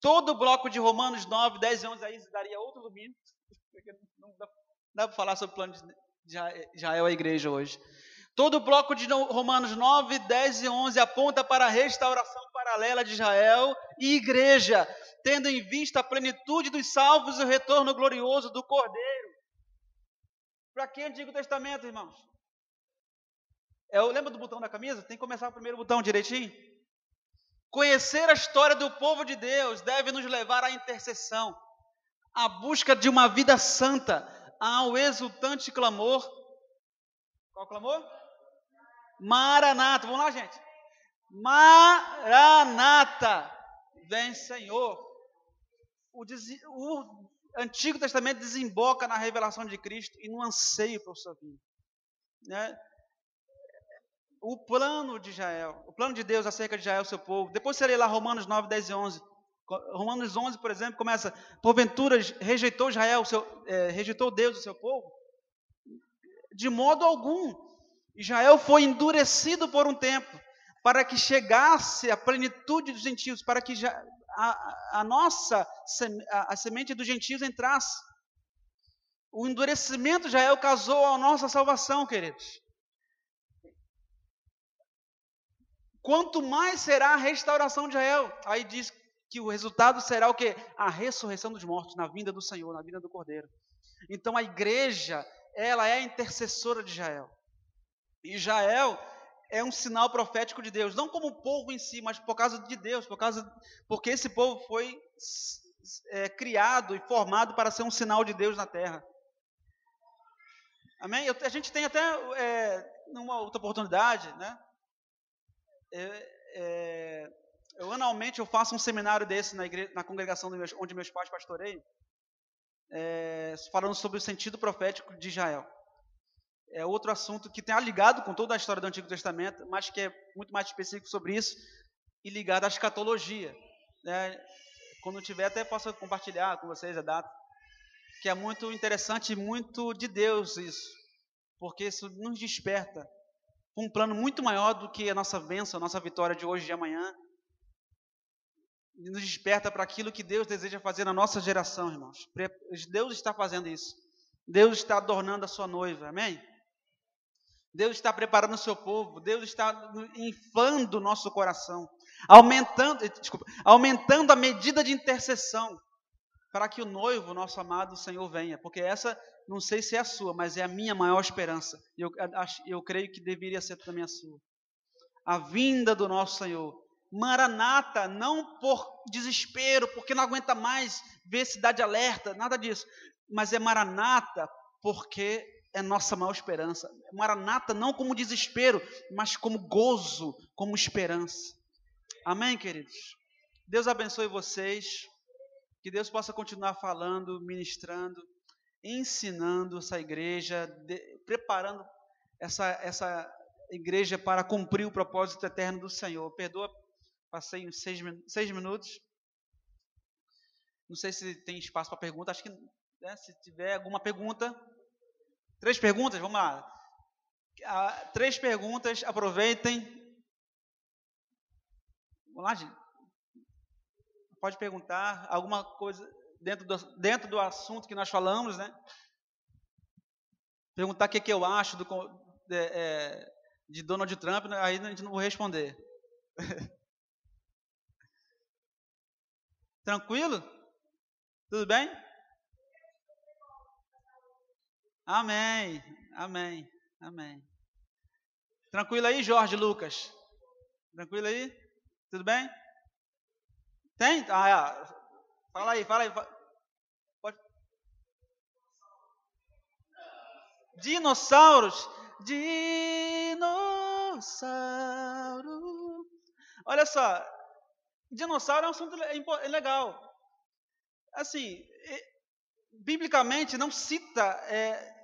Todo o bloco de Romanos 9, 10 e 11 aí daria outro domingo. Não dá, dá para falar sobre o plano de Israel a igreja hoje. Todo o bloco de Romanos 9, 10 e 11 aponta para a restauração paralela de Israel e igreja, tendo em vista a plenitude dos salvos e o retorno glorioso do Cordeiro. Para que Antigo Testamento, irmãos? É, lembra do botão da camisa? Tem que começar o primeiro botão direitinho. Conhecer a história do povo de Deus deve nos levar à intercessão, à busca de uma vida santa, ao exultante clamor. Qual clamor? Maranata. Vamos lá, gente. Maranata. Vem, Senhor. O, o Antigo Testamento desemboca na revelação de Cristo e no anseio por sua vida. Né? O plano de Israel, o plano de Deus acerca de Israel, seu povo. Depois você lê lá Romanos 9, 10 e 11. Romanos 11, por exemplo, começa: Porventura rejeitou Israel, seu, é, rejeitou Deus, o seu povo? De modo algum. Israel foi endurecido por um tempo, para que chegasse a plenitude dos gentios, para que já, a, a nossa, a, a semente dos gentios entrasse. O endurecimento de Israel casou a nossa salvação, queridos. Quanto mais será a restauração de Israel? Aí diz que o resultado será o que? A ressurreição dos mortos na vinda do Senhor, na vinda do Cordeiro. Então a igreja, ela é a intercessora de Israel. Israel é um sinal profético de Deus, não como o povo em si, mas por causa de Deus, por causa porque esse povo foi é, criado e formado para ser um sinal de Deus na terra. Amém? Eu, a gente tem até é, numa outra oportunidade, né? É, é, eu anualmente eu faço um seminário desse na, na congregação onde meus pais pastoreiam, é, falando sobre o sentido profético de Israel. É outro assunto que tem ligado com toda a história do Antigo Testamento, mas que é muito mais específico sobre isso e ligado à escatologia. Né? Quando tiver, até posso compartilhar com vocês a data, que é muito interessante e muito de Deus isso, porque isso nos desperta um plano muito maior do que a nossa bênção, a nossa vitória de hoje e de amanhã. E nos desperta para aquilo que Deus deseja fazer na nossa geração, irmãos. Deus está fazendo isso. Deus está adornando a sua noiva, amém? Deus está preparando o seu povo, Deus está inflando o nosso coração, aumentando, desculpa, aumentando a medida de intercessão para que o noivo, nosso amado Senhor, venha, porque essa não sei se é a sua, mas é a minha maior esperança. E eu, eu creio que deveria ser também a sua. A vinda do nosso Senhor. Maranata, não por desespero, porque não aguenta mais ver cidade alerta, nada disso. Mas é Maranata porque é nossa maior esperança. Maranata não como desespero, mas como gozo, como esperança. Amém, queridos? Deus abençoe vocês. Que Deus possa continuar falando, ministrando ensinando essa igreja, de, preparando essa, essa igreja para cumprir o propósito eterno do Senhor. Perdoa, passei uns seis, seis minutos. Não sei se tem espaço para pergunta. Acho que né, se tiver alguma pergunta. Três perguntas, vamos lá. Ah, três perguntas, aproveitem. Vamos lá, gente. Pode perguntar alguma coisa dentro do, dentro do assunto que nós falamos, né? Perguntar o que, que eu acho do, de, é, de Donald Trump, né? aí a gente não vai responder. Tranquilo? Tudo bem? Amém, amém, amém. Tranquilo aí, Jorge Lucas? Tranquilo aí? Tudo bem? Tem? Ah, é. Fala aí, fala aí. Pode. Dinossauros. Dinossauro. Olha só, dinossauro é um assunto é legal. Assim, biblicamente não cita é,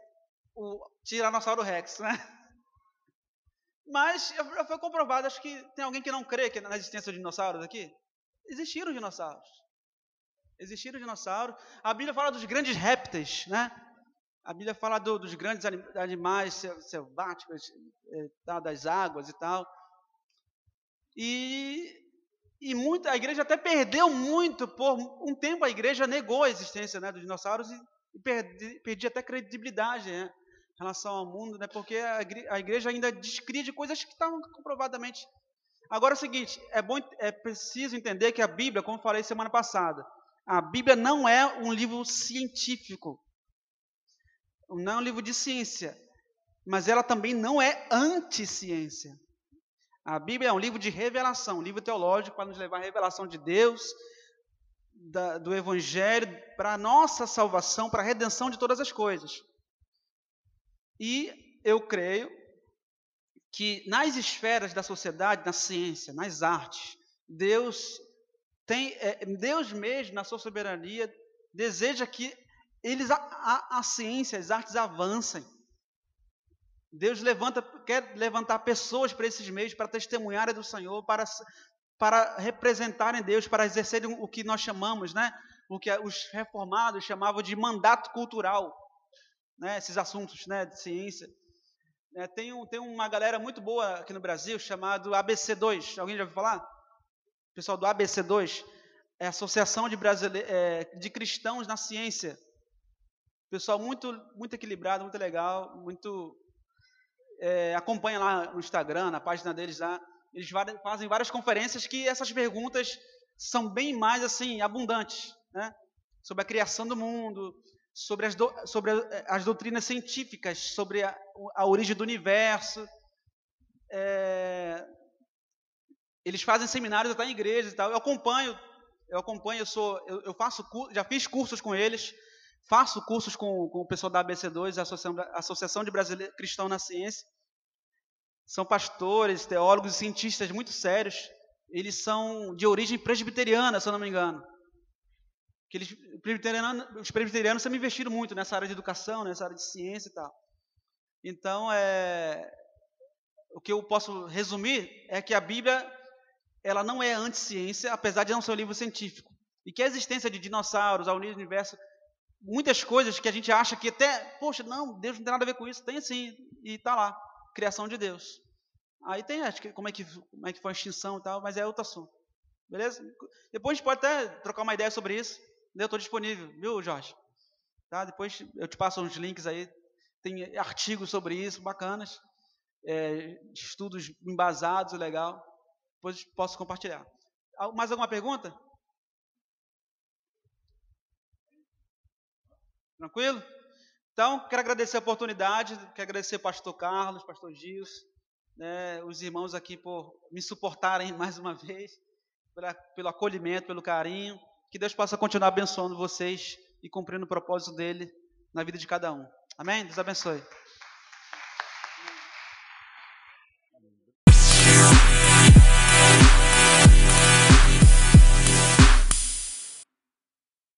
o Tiranossauro Rex, né? Mas já foi comprovado, acho que tem alguém que não crê na existência de dinossauros aqui? Existiram dinossauros. Existiram dinossauros. A Bíblia fala dos grandes répteis, né? A Bíblia fala do, dos grandes animais selváticos, é, das águas e tal. E, e a igreja até perdeu muito, por um tempo a igreja negou a existência né, dos dinossauros e, e perdi, até credibilidade né, em relação ao mundo, né, porque a igreja, a igreja ainda descria de coisas que estavam comprovadamente. Agora é o seguinte, é, bom, é preciso entender que a Bíblia, como falei semana passada, a Bíblia não é um livro científico, não é um livro de ciência, mas ela também não é anti-ciência. A Bíblia é um livro de revelação, um livro teológico para nos levar à revelação de Deus, da, do Evangelho, para a nossa salvação, para a redenção de todas as coisas. E eu creio que nas esferas da sociedade, na ciência, nas artes, Deus tem, é, Deus mesmo, na sua soberania, deseja que eles, a, a, a ciência, as artes avancem. Deus levanta, quer levantar pessoas para esses meios, para testemunharem do Senhor, para, para representarem Deus, para exercerem o que nós chamamos, né? O que os reformados chamavam de mandato cultural, né? Esses assuntos, né? De ciência. É, tem, um, tem uma galera muito boa aqui no Brasil chamado ABC2. Alguém já ouviu falar? Pessoal do ABC2 é a Associação de, Brasile... É, de Cristãos na Ciência. Pessoal muito, muito equilibrado, muito legal, muito é, acompanha lá no Instagram, na página deles lá, eles fazem várias conferências que essas perguntas são bem mais assim abundantes, né? Sobre a criação do mundo, sobre as, do, sobre as doutrinas científicas, sobre a, a origem do universo. É, eles fazem seminários até em igrejas e tal. Eu acompanho, eu acompanho, eu sou, eu, eu faço, já fiz cursos com eles. Faço cursos com, com o pessoal da ABC2, a Associação, Associação de Brasileiros Cristão na Ciência. São pastores, teólogos e cientistas muito sérios. Eles são de origem presbiteriana, se eu não me engano. Que eles, os presbiterianos sempre investiram muito nessa área de educação, nessa área de ciência e tal. Então, é, o que eu posso resumir é que a Bíblia ela não é anti-ciência, apesar de não ser um livro científico. E que a existência de dinossauros, a universo, muitas coisas que a gente acha que até, poxa, não, Deus não tem nada a ver com isso, tem sim, e está lá, criação de Deus. Aí tem, acho que como é que, como é que foi a extinção e tal, mas é outro assunto. Beleza? Depois a gente pode até trocar uma ideia sobre isso. Eu estou disponível, viu, Jorge? Tá? Depois eu te passo uns links aí. Tem artigos sobre isso, bacanas. É, estudos embasados, legal. Depois posso compartilhar. Mais alguma pergunta? Tranquilo? Então, quero agradecer a oportunidade, quero agradecer pastor Carlos, pastor Gils, né, os irmãos aqui por me suportarem mais uma vez, pela, pelo acolhimento, pelo carinho. Que Deus possa continuar abençoando vocês e cumprindo o propósito dele na vida de cada um. Amém? Deus abençoe.